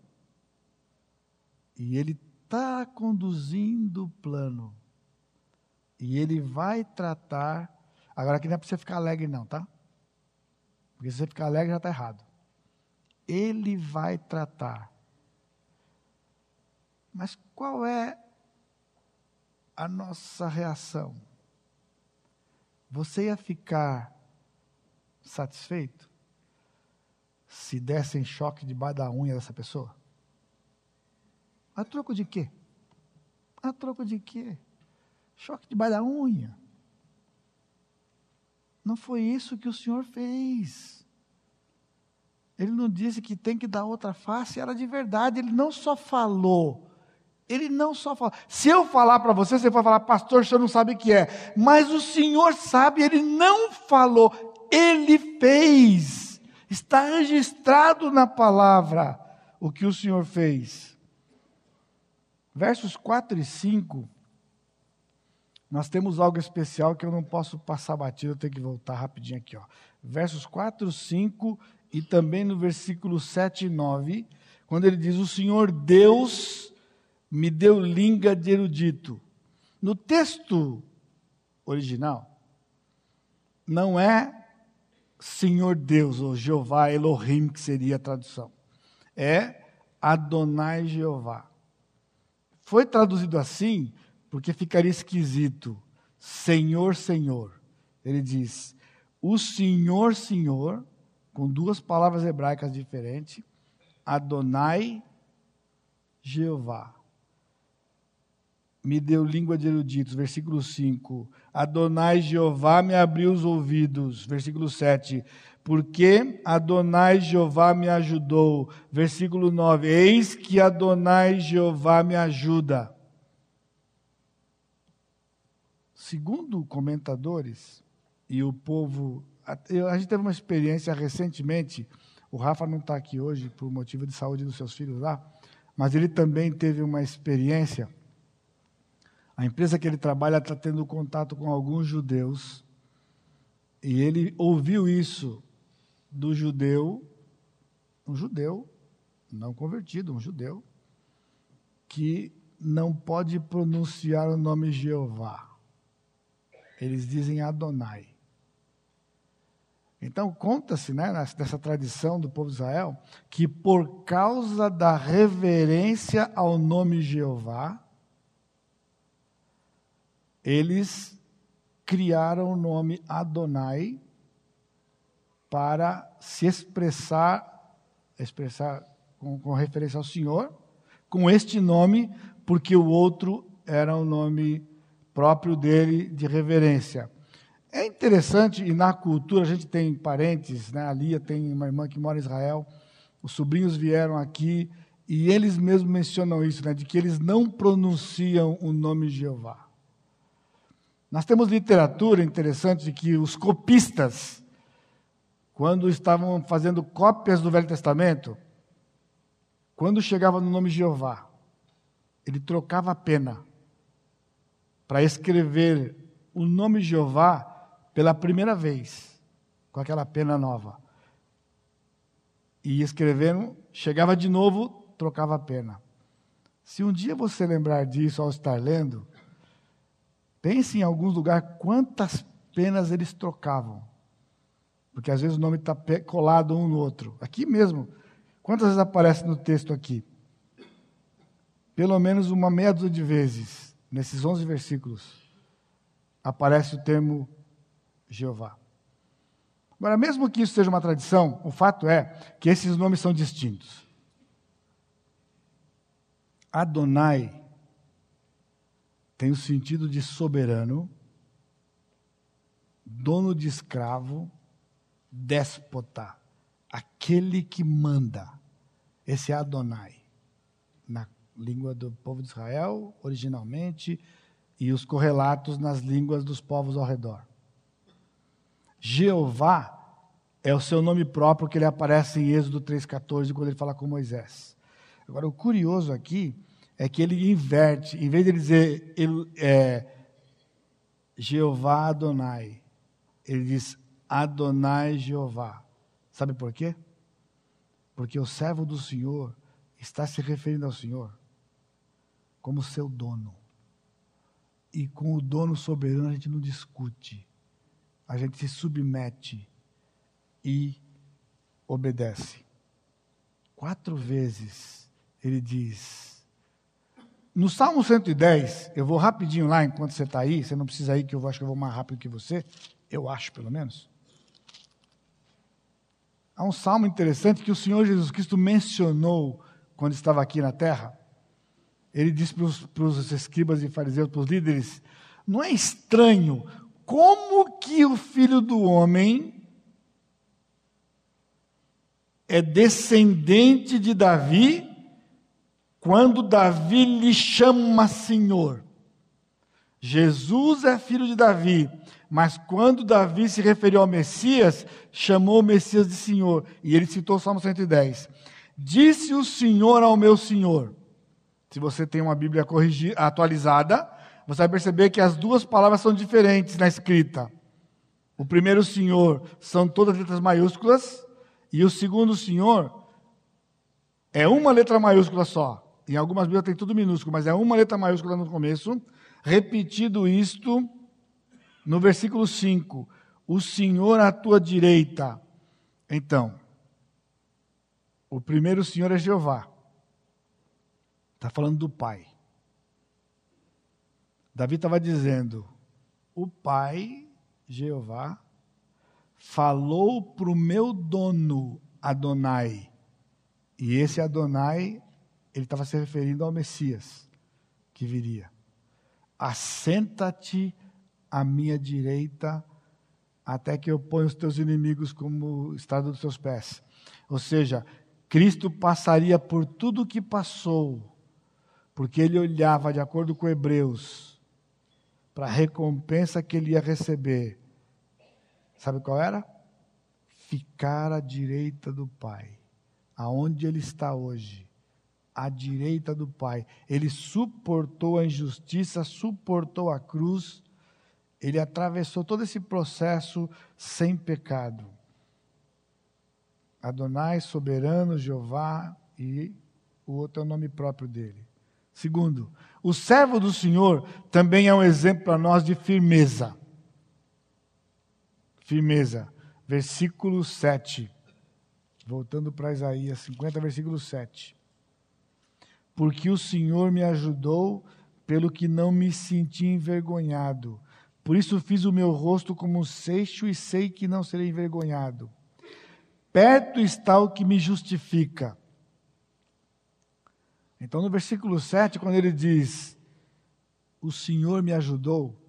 S1: e ele está conduzindo o plano. E ele vai tratar. Agora aqui não é para você ficar alegre, não, tá? Porque se você ficar alegre já está errado. Ele vai tratar. Mas qual é a nossa reação? Você ia ficar satisfeito se dessem choque debaixo da unha dessa pessoa? A troco de quê? A troco de quê? Choque debaixo da unha. Não foi isso que o Senhor fez. Ele não disse que tem que dar outra face, era de verdade. Ele não só falou, ele não só fala. Se eu falar para você, você vai falar, pastor, o senhor não sabe o que é. Mas o senhor sabe, ele não falou, ele fez. Está registrado na palavra o que o senhor fez. Versos 4 e 5. Nós temos algo especial que eu não posso passar batido, eu tenho que voltar rapidinho aqui. Ó. Versos 4, 5 e também no versículo 7 e 9, quando ele diz: O Senhor Deus me deu língua de erudito. No texto original, não é Senhor Deus ou Jeová Elohim, que seria a tradução. É Adonai Jeová. Foi traduzido assim porque ficaria esquisito. Senhor, Senhor. Ele diz: O Senhor, Senhor, com duas palavras hebraicas diferentes, Adonai Jeová me deu língua de eruditos. Versículo 5. Adonai Jeová me abriu os ouvidos. Versículo 7. Porque Adonai Jeová me ajudou. Versículo 9. Eis que Adonai Jeová me ajuda. Segundo comentadores, e o povo. A gente teve uma experiência recentemente. O Rafa não está aqui hoje por motivo de saúde dos seus filhos lá, mas ele também teve uma experiência a empresa que ele trabalha está tendo contato com alguns judeus e ele ouviu isso do judeu, um judeu não convertido, um judeu, que não pode pronunciar o nome Jeová. Eles dizem Adonai. Então, conta-se, né, dessa tradição do povo de Israel, que por causa da reverência ao nome Jeová, eles criaram o nome Adonai para se expressar, expressar com, com referência ao Senhor, com este nome, porque o outro era o nome próprio dele de reverência. É interessante, e na cultura a gente tem parentes, né? a Lia tem uma irmã que mora em Israel, os sobrinhos vieram aqui, e eles mesmos mencionam isso, né? de que eles não pronunciam o nome Jeová. Nós temos literatura interessante de que os copistas, quando estavam fazendo cópias do Velho Testamento, quando chegava no nome Jeová, ele trocava a pena para escrever o nome Jeová pela primeira vez, com aquela pena nova. E escrevendo, chegava de novo, trocava a pena. Se um dia você lembrar disso ao estar lendo, pense em alguns lugares quantas penas eles trocavam. Porque às vezes o nome está colado um no outro. Aqui mesmo. Quantas vezes aparece no texto aqui? Pelo menos uma meia dúzia de vezes, nesses 11 versículos aparece o termo Jeová. Agora, mesmo que isso seja uma tradição, o fato é que esses nomes são distintos. Adonai tem o sentido de soberano, dono de escravo, déspota, aquele que manda. Esse é Adonai. Na língua do povo de Israel, originalmente, e os correlatos nas línguas dos povos ao redor. Jeová é o seu nome próprio que ele aparece em Êxodo 3,14, quando ele fala com Moisés. Agora, o curioso aqui é que ele inverte, em vez de ele dizer ele, é, Jeová Adonai, ele diz Adonai Jeová. Sabe por quê? Porque o servo do Senhor está se referindo ao Senhor como seu dono e com o dono soberano a gente não discute. A gente se submete e obedece. Quatro vezes ele diz. No Salmo 110, eu vou rapidinho lá enquanto você está aí, você não precisa ir, que eu acho que eu vou mais rápido que você, eu acho pelo menos. Há um salmo interessante que o Senhor Jesus Cristo mencionou quando estava aqui na terra ele disse para os escribas e fariseus, para os líderes: não é estranho como que o filho do homem é descendente de Davi quando Davi lhe chama Senhor. Jesus é filho de Davi, mas quando Davi se referiu ao Messias, chamou o Messias de Senhor. E ele citou o Salmo 110. Disse o Senhor ao meu Senhor. Se você tem uma Bíblia corrigir, atualizada, você vai perceber que as duas palavras são diferentes na escrita. O primeiro Senhor são todas letras maiúsculas, e o segundo Senhor é uma letra maiúscula só. Em algumas Bíblias tem tudo minúsculo, mas é uma letra maiúscula no começo. Repetido isto no versículo 5: O Senhor à tua direita. Então, o primeiro Senhor é Jeová. Está falando do pai. Davi estava dizendo: o pai, Jeová, falou para o meu dono Adonai. E esse Adonai, ele estava se referindo ao Messias que viria. Assenta-te à minha direita, até que eu ponha os teus inimigos como estrada dos teus pés. Ou seja, Cristo passaria por tudo o que passou porque ele olhava, de acordo com Hebreus, para a recompensa que ele ia receber. Sabe qual era? Ficar à direita do Pai, aonde ele está hoje, à direita do Pai. Ele suportou a injustiça, suportou a cruz, ele atravessou todo esse processo sem pecado. Adonai, soberano, Jeová, e o outro é o nome próprio dele. Segundo, o servo do Senhor também é um exemplo para nós de firmeza. Firmeza. Versículo 7. Voltando para Isaías 50, versículo 7. Porque o Senhor me ajudou, pelo que não me senti envergonhado. Por isso fiz o meu rosto como um seixo e sei que não serei envergonhado. Perto está o que me justifica então, no versículo 7, quando ele diz: O Senhor me ajudou,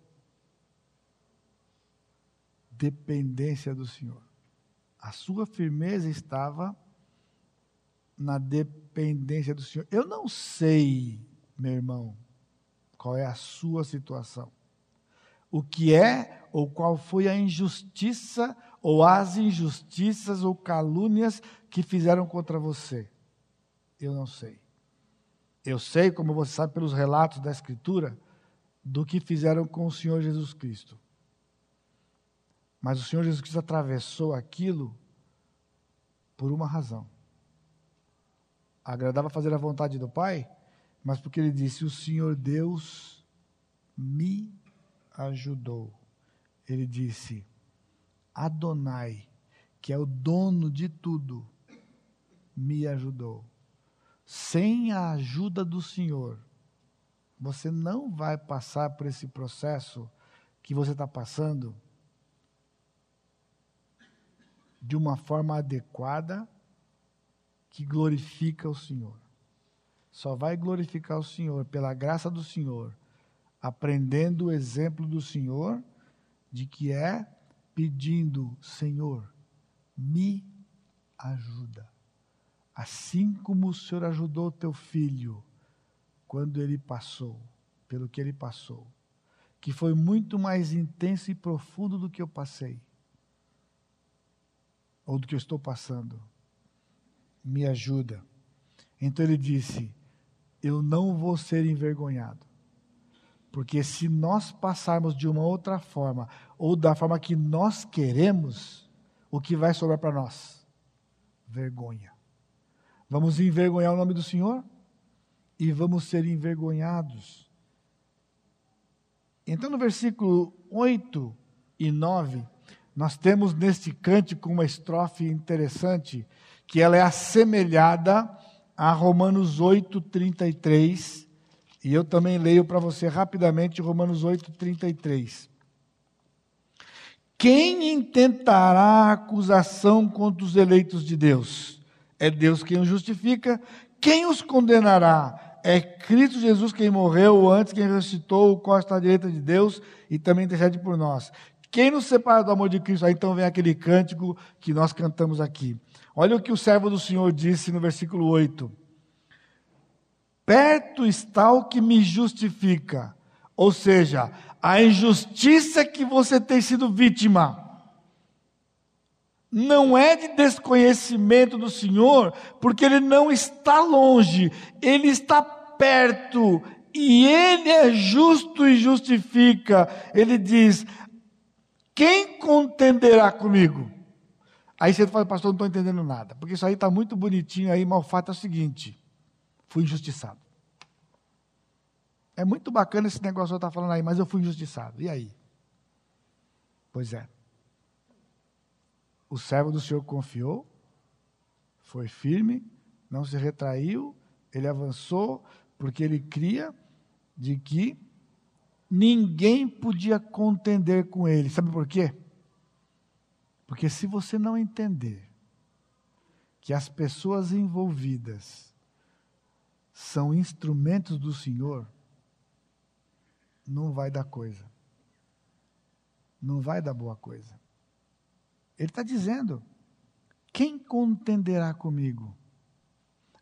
S1: dependência do Senhor. A sua firmeza estava na dependência do Senhor. Eu não sei, meu irmão, qual é a sua situação. O que é ou qual foi a injustiça ou as injustiças ou calúnias que fizeram contra você. Eu não sei. Eu sei, como você sabe pelos relatos da Escritura, do que fizeram com o Senhor Jesus Cristo. Mas o Senhor Jesus Cristo atravessou aquilo por uma razão. Agradava fazer a vontade do Pai, mas porque ele disse: O Senhor Deus me ajudou. Ele disse: Adonai, que é o dono de tudo, me ajudou. Sem a ajuda do Senhor, você não vai passar por esse processo que você está passando de uma forma adequada que glorifica o Senhor. Só vai glorificar o Senhor pela graça do Senhor, aprendendo o exemplo do Senhor, de que é pedindo, Senhor, me ajuda. Assim como o Senhor ajudou teu filho quando ele passou, pelo que ele passou, que foi muito mais intenso e profundo do que eu passei ou do que eu estou passando. Me ajuda. Então ele disse: Eu não vou ser envergonhado. Porque se nós passarmos de uma outra forma, ou da forma que nós queremos, o que vai sobrar para nós? Vergonha. Vamos envergonhar o nome do Senhor? E vamos ser envergonhados. Então, no versículo 8 e 9, nós temos neste cântico uma estrofe interessante, que ela é assemelhada a Romanos 8, 33. E eu também leio para você rapidamente Romanos 8, 33. Quem intentará acusação contra os eleitos de Deus? É Deus quem os justifica. Quem os condenará? É Cristo Jesus quem morreu antes, quem ressuscitou, o qual está à direita de Deus e também intercede por nós. Quem nos separa do amor de Cristo? Aí então vem aquele cântico que nós cantamos aqui. Olha o que o servo do Senhor disse no versículo 8: Perto está o que me justifica, ou seja, a injustiça que você tem sido vítima. Não é de desconhecimento do Senhor, porque Ele não está longe, Ele está perto, e Ele é justo e justifica. Ele diz: quem contenderá comigo? Aí você fala, pastor, não estou entendendo nada, porque isso aí está muito bonitinho aí, mas o fato é o seguinte: fui injustiçado. É muito bacana esse negócio que eu está falando aí, mas eu fui injustiçado. E aí? Pois é. O servo do Senhor confiou, foi firme, não se retraiu, ele avançou, porque ele cria de que ninguém podia contender com ele. Sabe por quê? Porque se você não entender que as pessoas envolvidas são instrumentos do Senhor, não vai dar coisa. Não vai dar boa coisa. Ele está dizendo: quem contenderá comigo?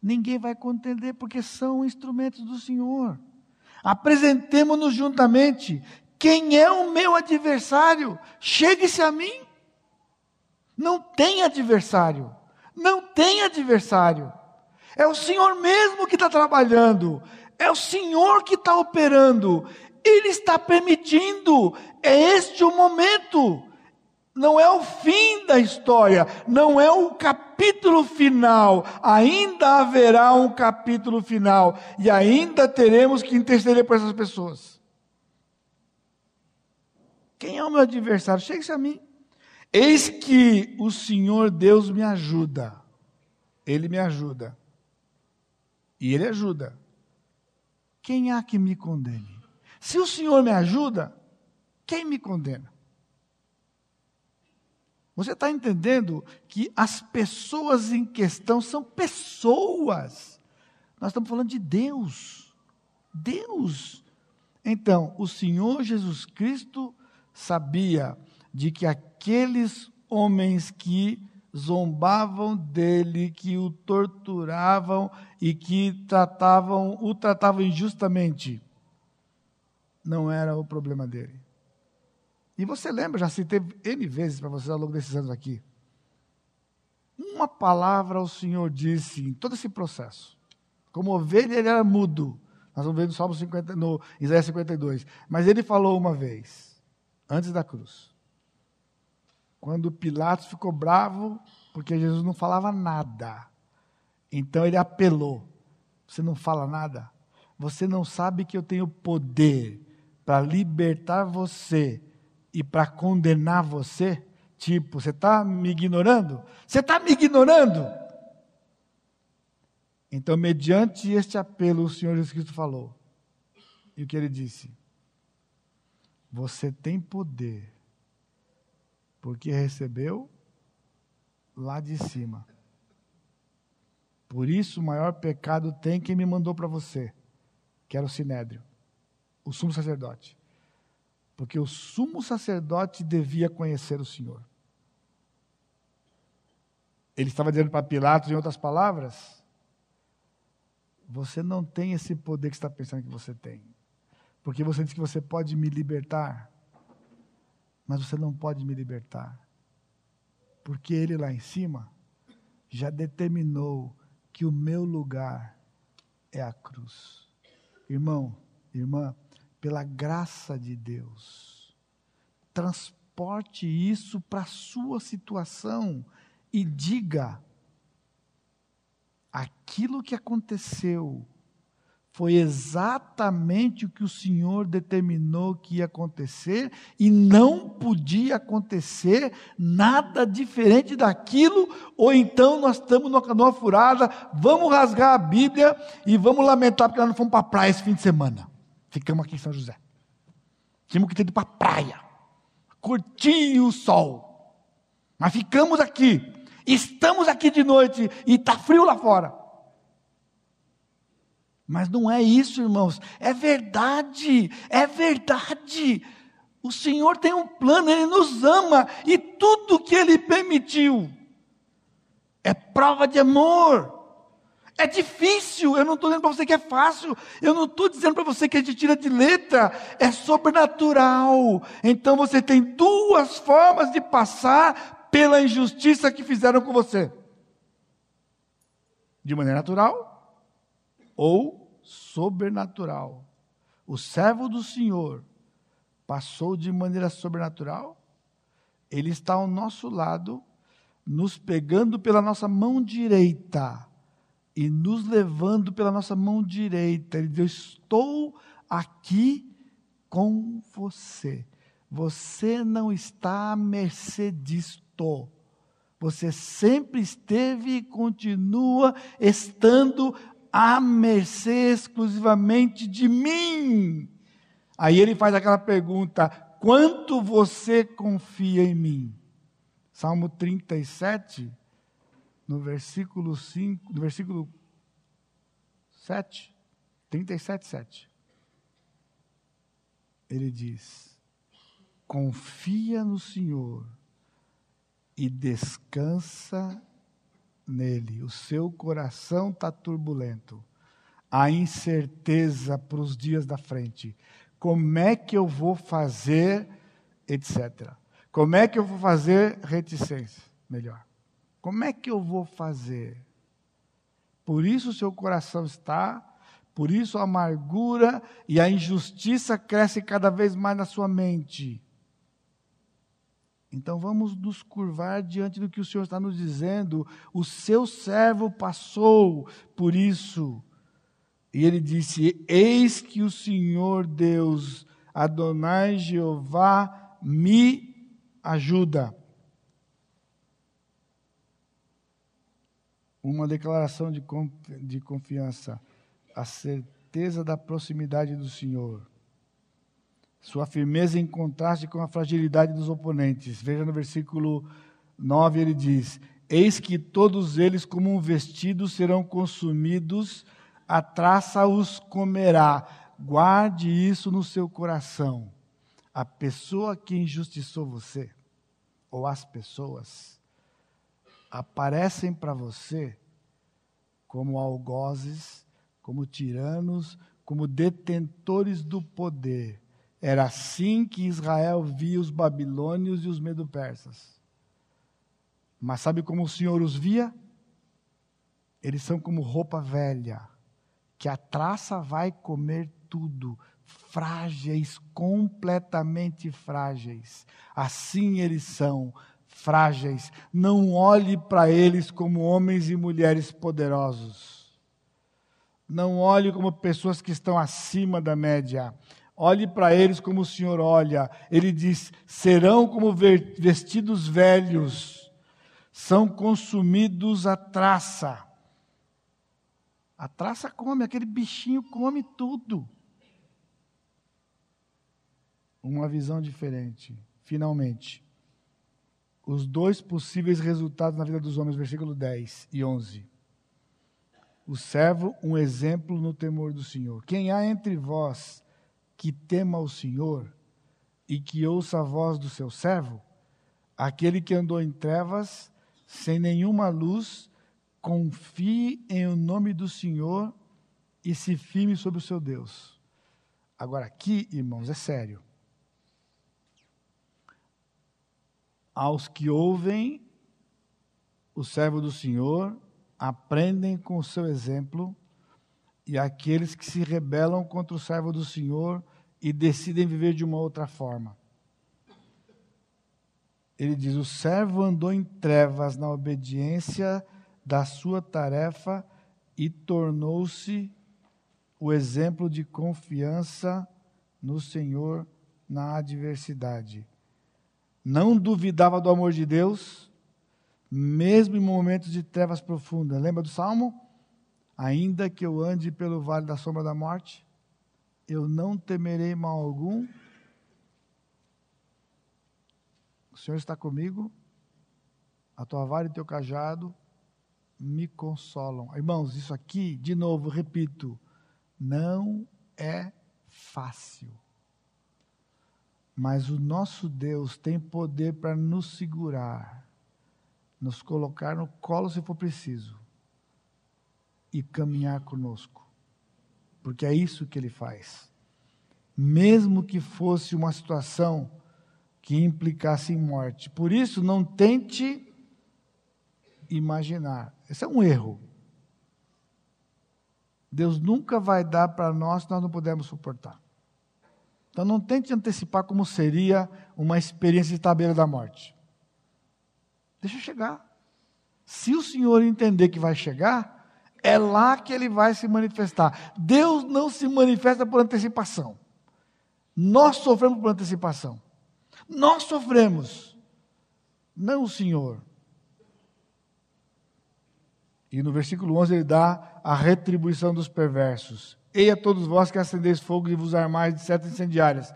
S1: Ninguém vai contender, porque são instrumentos do Senhor. Apresentemo-nos juntamente. Quem é o meu adversário? Chegue-se a mim. Não tem adversário. Não tem adversário. É o Senhor mesmo que está trabalhando. É o Senhor que está operando. Ele está permitindo. É este o momento não é o fim da história, não é o capítulo final. Ainda haverá um capítulo final e ainda teremos que interceder por essas pessoas. Quem é o meu adversário? Chegue-se a mim. Eis que o Senhor Deus me ajuda. Ele me ajuda. E Ele ajuda. Quem há que me condene? Se o Senhor me ajuda, quem me condena? Você está entendendo que as pessoas em questão são pessoas. Nós estamos falando de Deus. Deus. Então, o Senhor Jesus Cristo sabia de que aqueles homens que zombavam dele, que o torturavam e que tratavam, o tratavam injustamente, não era o problema dele. E você lembra, já citei N vezes para vocês ao longo desses anos aqui. Uma palavra o Senhor disse em todo esse processo. Como ovelha, ele era mudo. Nós vamos ver no Salmo 50, no Isaías 52. Mas ele falou uma vez, antes da cruz. Quando Pilatos ficou bravo, porque Jesus não falava nada. Então ele apelou. Você não fala nada? Você não sabe que eu tenho poder para libertar você e para condenar você? Tipo, você está me ignorando? Você está me ignorando? Então, mediante este apelo, o Senhor Jesus Cristo falou. E o que ele disse? Você tem poder, porque recebeu lá de cima. Por isso, o maior pecado tem quem me mandou para você, que era o sinédrio, o sumo sacerdote. Porque o sumo sacerdote devia conhecer o Senhor. Ele estava dizendo para Pilatos, em outras palavras, você não tem esse poder que está pensando que você tem. Porque você diz que você pode me libertar, mas você não pode me libertar. Porque ele lá em cima já determinou que o meu lugar é a cruz. Irmão, irmã, pela graça de Deus, transporte isso para a sua situação e diga: aquilo que aconteceu foi exatamente o que o Senhor determinou que ia acontecer e não podia acontecer nada diferente daquilo, ou então nós estamos numa canoa furada, vamos rasgar a Bíblia e vamos lamentar porque nós não fomos para a praia esse fim de semana. Ficamos aqui em São José. Tínhamos que ter ido para a praia, curtir o sol, mas ficamos aqui. Estamos aqui de noite e está frio lá fora. Mas não é isso, irmãos. É verdade. É verdade. O Senhor tem um plano, Ele nos ama e tudo que Ele permitiu é prova de amor. É difícil, eu não estou dizendo para você que é fácil, eu não estou dizendo para você que a gente tira de letra, é sobrenatural. Então você tem duas formas de passar pela injustiça que fizeram com você. De maneira natural ou sobrenatural. O servo do Senhor passou de maneira sobrenatural, ele está ao nosso lado, nos pegando pela nossa mão direita e nos levando pela nossa mão direita. Ele diz: Estou aqui com você. Você não está à mercê disto. Você sempre esteve e continua estando à mercê exclusivamente de mim. Aí ele faz aquela pergunta: quanto você confia em mim? Salmo 37, no versículo 5, no versículo 7, 37, 7. Ele diz: Confia no Senhor e descansa nele. O seu coração está turbulento. A incerteza para os dias da frente. Como é que eu vou fazer, etc. Como é que eu vou fazer reticência? Melhor. Como é que eu vou fazer? Por isso o seu coração está, por isso a amargura e a injustiça crescem cada vez mais na sua mente. Então vamos nos curvar diante do que o Senhor está nos dizendo. O seu servo passou por isso. E ele disse: Eis que o Senhor Deus, Adonai Jeová, me ajuda. Uma declaração de, confiança, a certeza da proximidade do Senhor. Sua firmeza em contraste com a fragilidade dos oponentes. Veja no versículo 9, ele diz: Eis que todos eles, como um vestido, serão consumidos, a traça os comerá. Guarde isso no seu coração. A pessoa que injustiçou você, ou as pessoas, aparecem para você como algozes, como tiranos, como detentores do poder era assim que Israel via os babilônios e os medo-persas. Mas sabe como o Senhor os via? Eles são como roupa velha, que a traça vai comer tudo, frágeis, completamente frágeis. Assim eles são, frágeis. Não olhe para eles como homens e mulheres poderosos. Não olhe como pessoas que estão acima da média. Olhe para eles como o Senhor olha. Ele diz: serão como vestidos velhos, são consumidos a traça. A traça come, aquele bichinho come tudo. Uma visão diferente. Finalmente, os dois possíveis resultados na vida dos homens, versículo 10 e 11. O servo, um exemplo no temor do Senhor. Quem há entre vós que tema o Senhor e que ouça a voz do seu servo? Aquele que andou em trevas, sem nenhuma luz, confie em o nome do Senhor e se firme sobre o seu Deus. Agora, aqui, irmãos, é sério. Aos que ouvem o servo do Senhor, aprendem com o seu exemplo, e aqueles que se rebelam contra o servo do Senhor e decidem viver de uma outra forma. Ele diz: O servo andou em trevas na obediência da sua tarefa e tornou-se o exemplo de confiança no Senhor na adversidade. Não duvidava do amor de Deus, mesmo em momentos de trevas profundas. Lembra do salmo? Ainda que eu ande pelo vale da sombra da morte, eu não temerei mal algum. O Senhor está comigo, a tua vara e teu cajado me consolam. Irmãos, isso aqui, de novo, repito, não é fácil. Mas o nosso Deus tem poder para nos segurar, nos colocar no colo se for preciso e caminhar conosco. Porque é isso que ele faz. Mesmo que fosse uma situação que implicasse em morte. Por isso, não tente imaginar. Esse é um erro. Deus nunca vai dar para nós se nós não pudermos suportar. Então não tente antecipar como seria uma experiência de tabela da morte. Deixa chegar. Se o Senhor entender que vai chegar, é lá que ele vai se manifestar. Deus não se manifesta por antecipação. Nós sofremos por antecipação. Nós sofremos, não o Senhor. E no versículo 11 ele dá a retribuição dos perversos. Ei a todos vós que acendeis fogo e vos armais de setas incendiárias.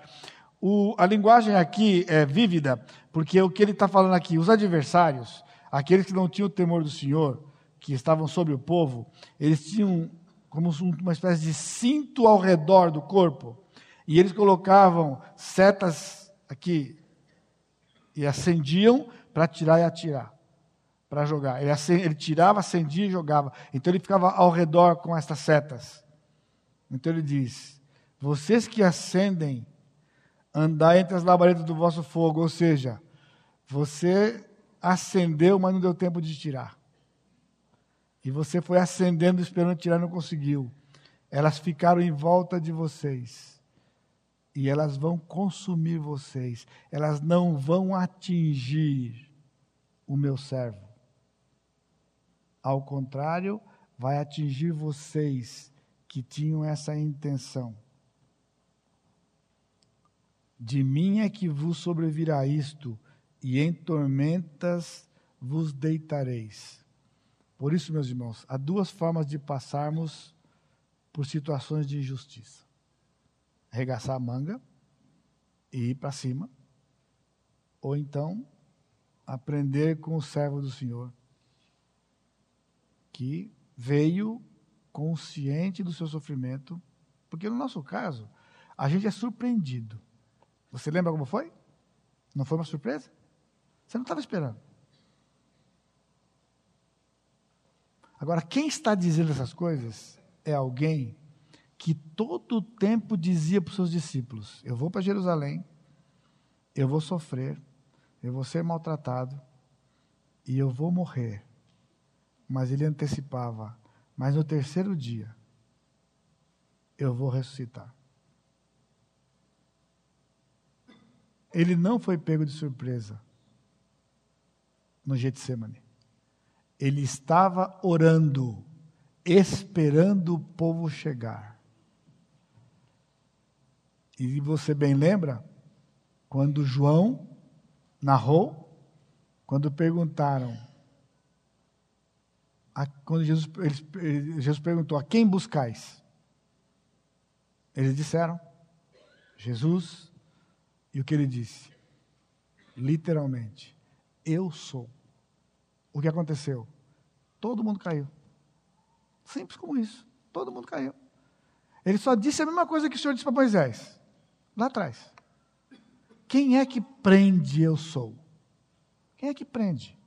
S1: O, a linguagem aqui é vívida, porque o que ele está falando aqui, os adversários, aqueles que não tinham o temor do Senhor, que estavam sobre o povo, eles tinham como uma espécie de cinto ao redor do corpo, e eles colocavam setas aqui e acendiam para tirar e atirar para jogar. Ele, ele tirava, acendia e jogava. Então ele ficava ao redor com estas setas. Então ele diz: Vocês que acendem, andai entre as labaredas do vosso fogo. Ou seja, você acendeu, mas não deu tempo de tirar. E você foi acendendo, esperando tirar, não conseguiu. Elas ficaram em volta de vocês. E elas vão consumir vocês. Elas não vão atingir o meu servo. Ao contrário, vai atingir vocês que tinham essa intenção. De mim é que vos sobrevirá isto, e em tormentas vos deitareis. Por isso, meus irmãos, há duas formas de passarmos por situações de injustiça: arregaçar a manga e ir para cima, ou então aprender com o servo do Senhor que veio consciente do seu sofrimento, porque no nosso caso, a gente é surpreendido. Você lembra como foi? Não foi uma surpresa? Você não estava esperando. Agora, quem está dizendo essas coisas é alguém que todo o tempo dizia para os seus discípulos: Eu vou para Jerusalém, eu vou sofrer, eu vou ser maltratado e eu vou morrer mas ele antecipava. Mas no terceiro dia eu vou ressuscitar. Ele não foi pego de surpresa no Getsemane. Ele estava orando, esperando o povo chegar. E você bem lembra quando João narrou, quando perguntaram, a, quando Jesus, eles, Jesus perguntou: A quem buscais? Eles disseram: Jesus. E o que ele disse? Literalmente: Eu sou. O que aconteceu? Todo mundo caiu. Simples como isso. Todo mundo caiu. Ele só disse a mesma coisa que o Senhor disse para Moisés, lá atrás. Quem é que prende eu sou? Quem é que prende?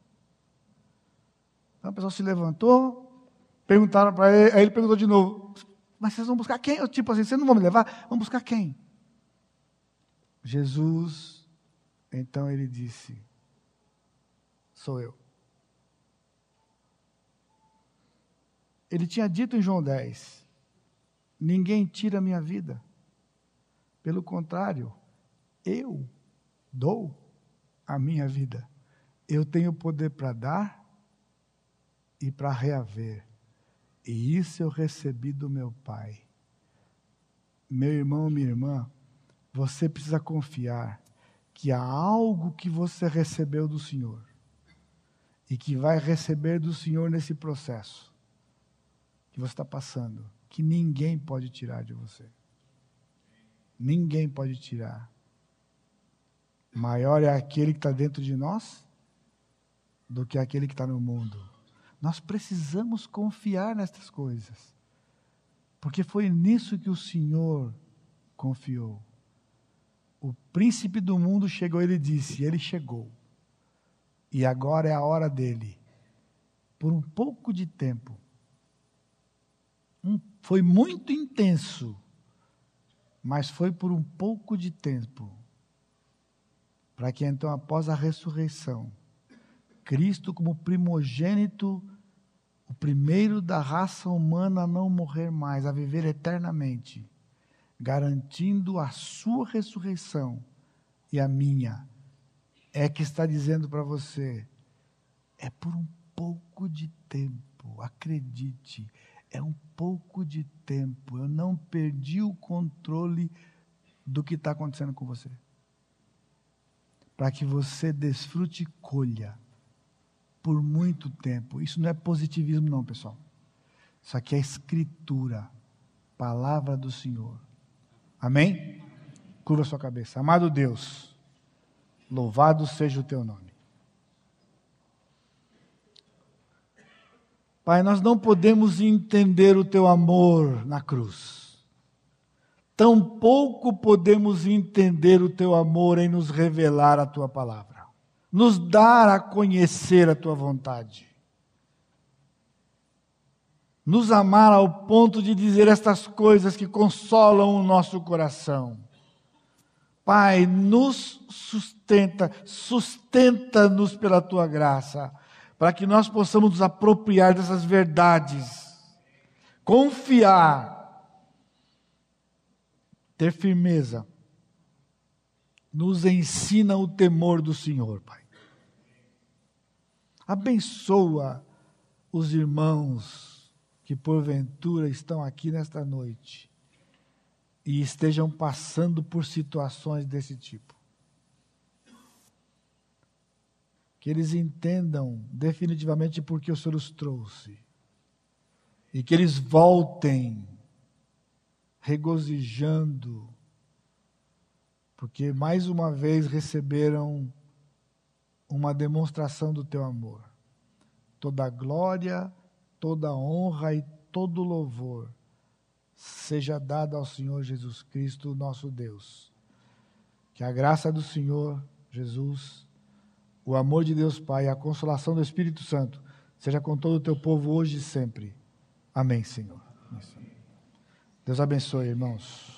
S1: Então a pessoa se levantou, perguntaram para ele, aí ele perguntou de novo: Mas vocês vão buscar quem? Eu, tipo assim, vocês não vão me levar? Vão buscar quem? Jesus, então ele disse: Sou eu. Ele tinha dito em João 10: Ninguém tira a minha vida. Pelo contrário, eu dou a minha vida. Eu tenho poder para dar e para reaver. E isso eu recebi do meu Pai. Meu irmão, minha irmã, você precisa confiar que há algo que você recebeu do Senhor e que vai receber do Senhor nesse processo que você está passando, que ninguém pode tirar de você. Ninguém pode tirar. Maior é aquele que está dentro de nós do que aquele que está no mundo. Nós precisamos confiar nestas coisas, porque foi nisso que o Senhor confiou. O príncipe do mundo chegou, ele disse, ele chegou. E agora é a hora dele. Por um pouco de tempo, um, foi muito intenso, mas foi por um pouco de tempo, para que então, após a ressurreição, Cristo, como primogênito, o primeiro da raça humana a não morrer mais, a viver eternamente, garantindo a sua ressurreição e a minha, é que está dizendo para você: é por um pouco de tempo, acredite, é um pouco de tempo. Eu não perdi o controle do que está acontecendo com você. Para que você desfrute e colha por muito tempo. Isso não é positivismo, não, pessoal. Isso aqui é escritura, palavra do Senhor. Amém? Curva sua cabeça. Amado Deus, louvado seja o teu nome. Pai, nós não podemos entender o teu amor na cruz. Tampouco podemos entender o teu amor em nos revelar a tua palavra, nos dar a conhecer a tua vontade. Nos amar ao ponto de dizer estas coisas que consolam o nosso coração. Pai, nos sustenta, sustenta-nos pela tua graça para que nós possamos nos apropriar dessas verdades, confiar, ter firmeza. Nos ensina o temor do Senhor, Pai. Abençoa os irmãos que porventura estão aqui nesta noite e estejam passando por situações desse tipo. Que eles entendam definitivamente por que o Senhor os trouxe. E que eles voltem regozijando, porque mais uma vez receberam uma demonstração do teu amor. Toda glória, toda honra e todo louvor seja dada ao Senhor Jesus Cristo, nosso Deus. Que a graça do Senhor Jesus o amor de Deus Pai, a consolação do Espírito Santo, seja com todo o teu povo hoje e sempre. Amém, Senhor. Deus abençoe, irmãos.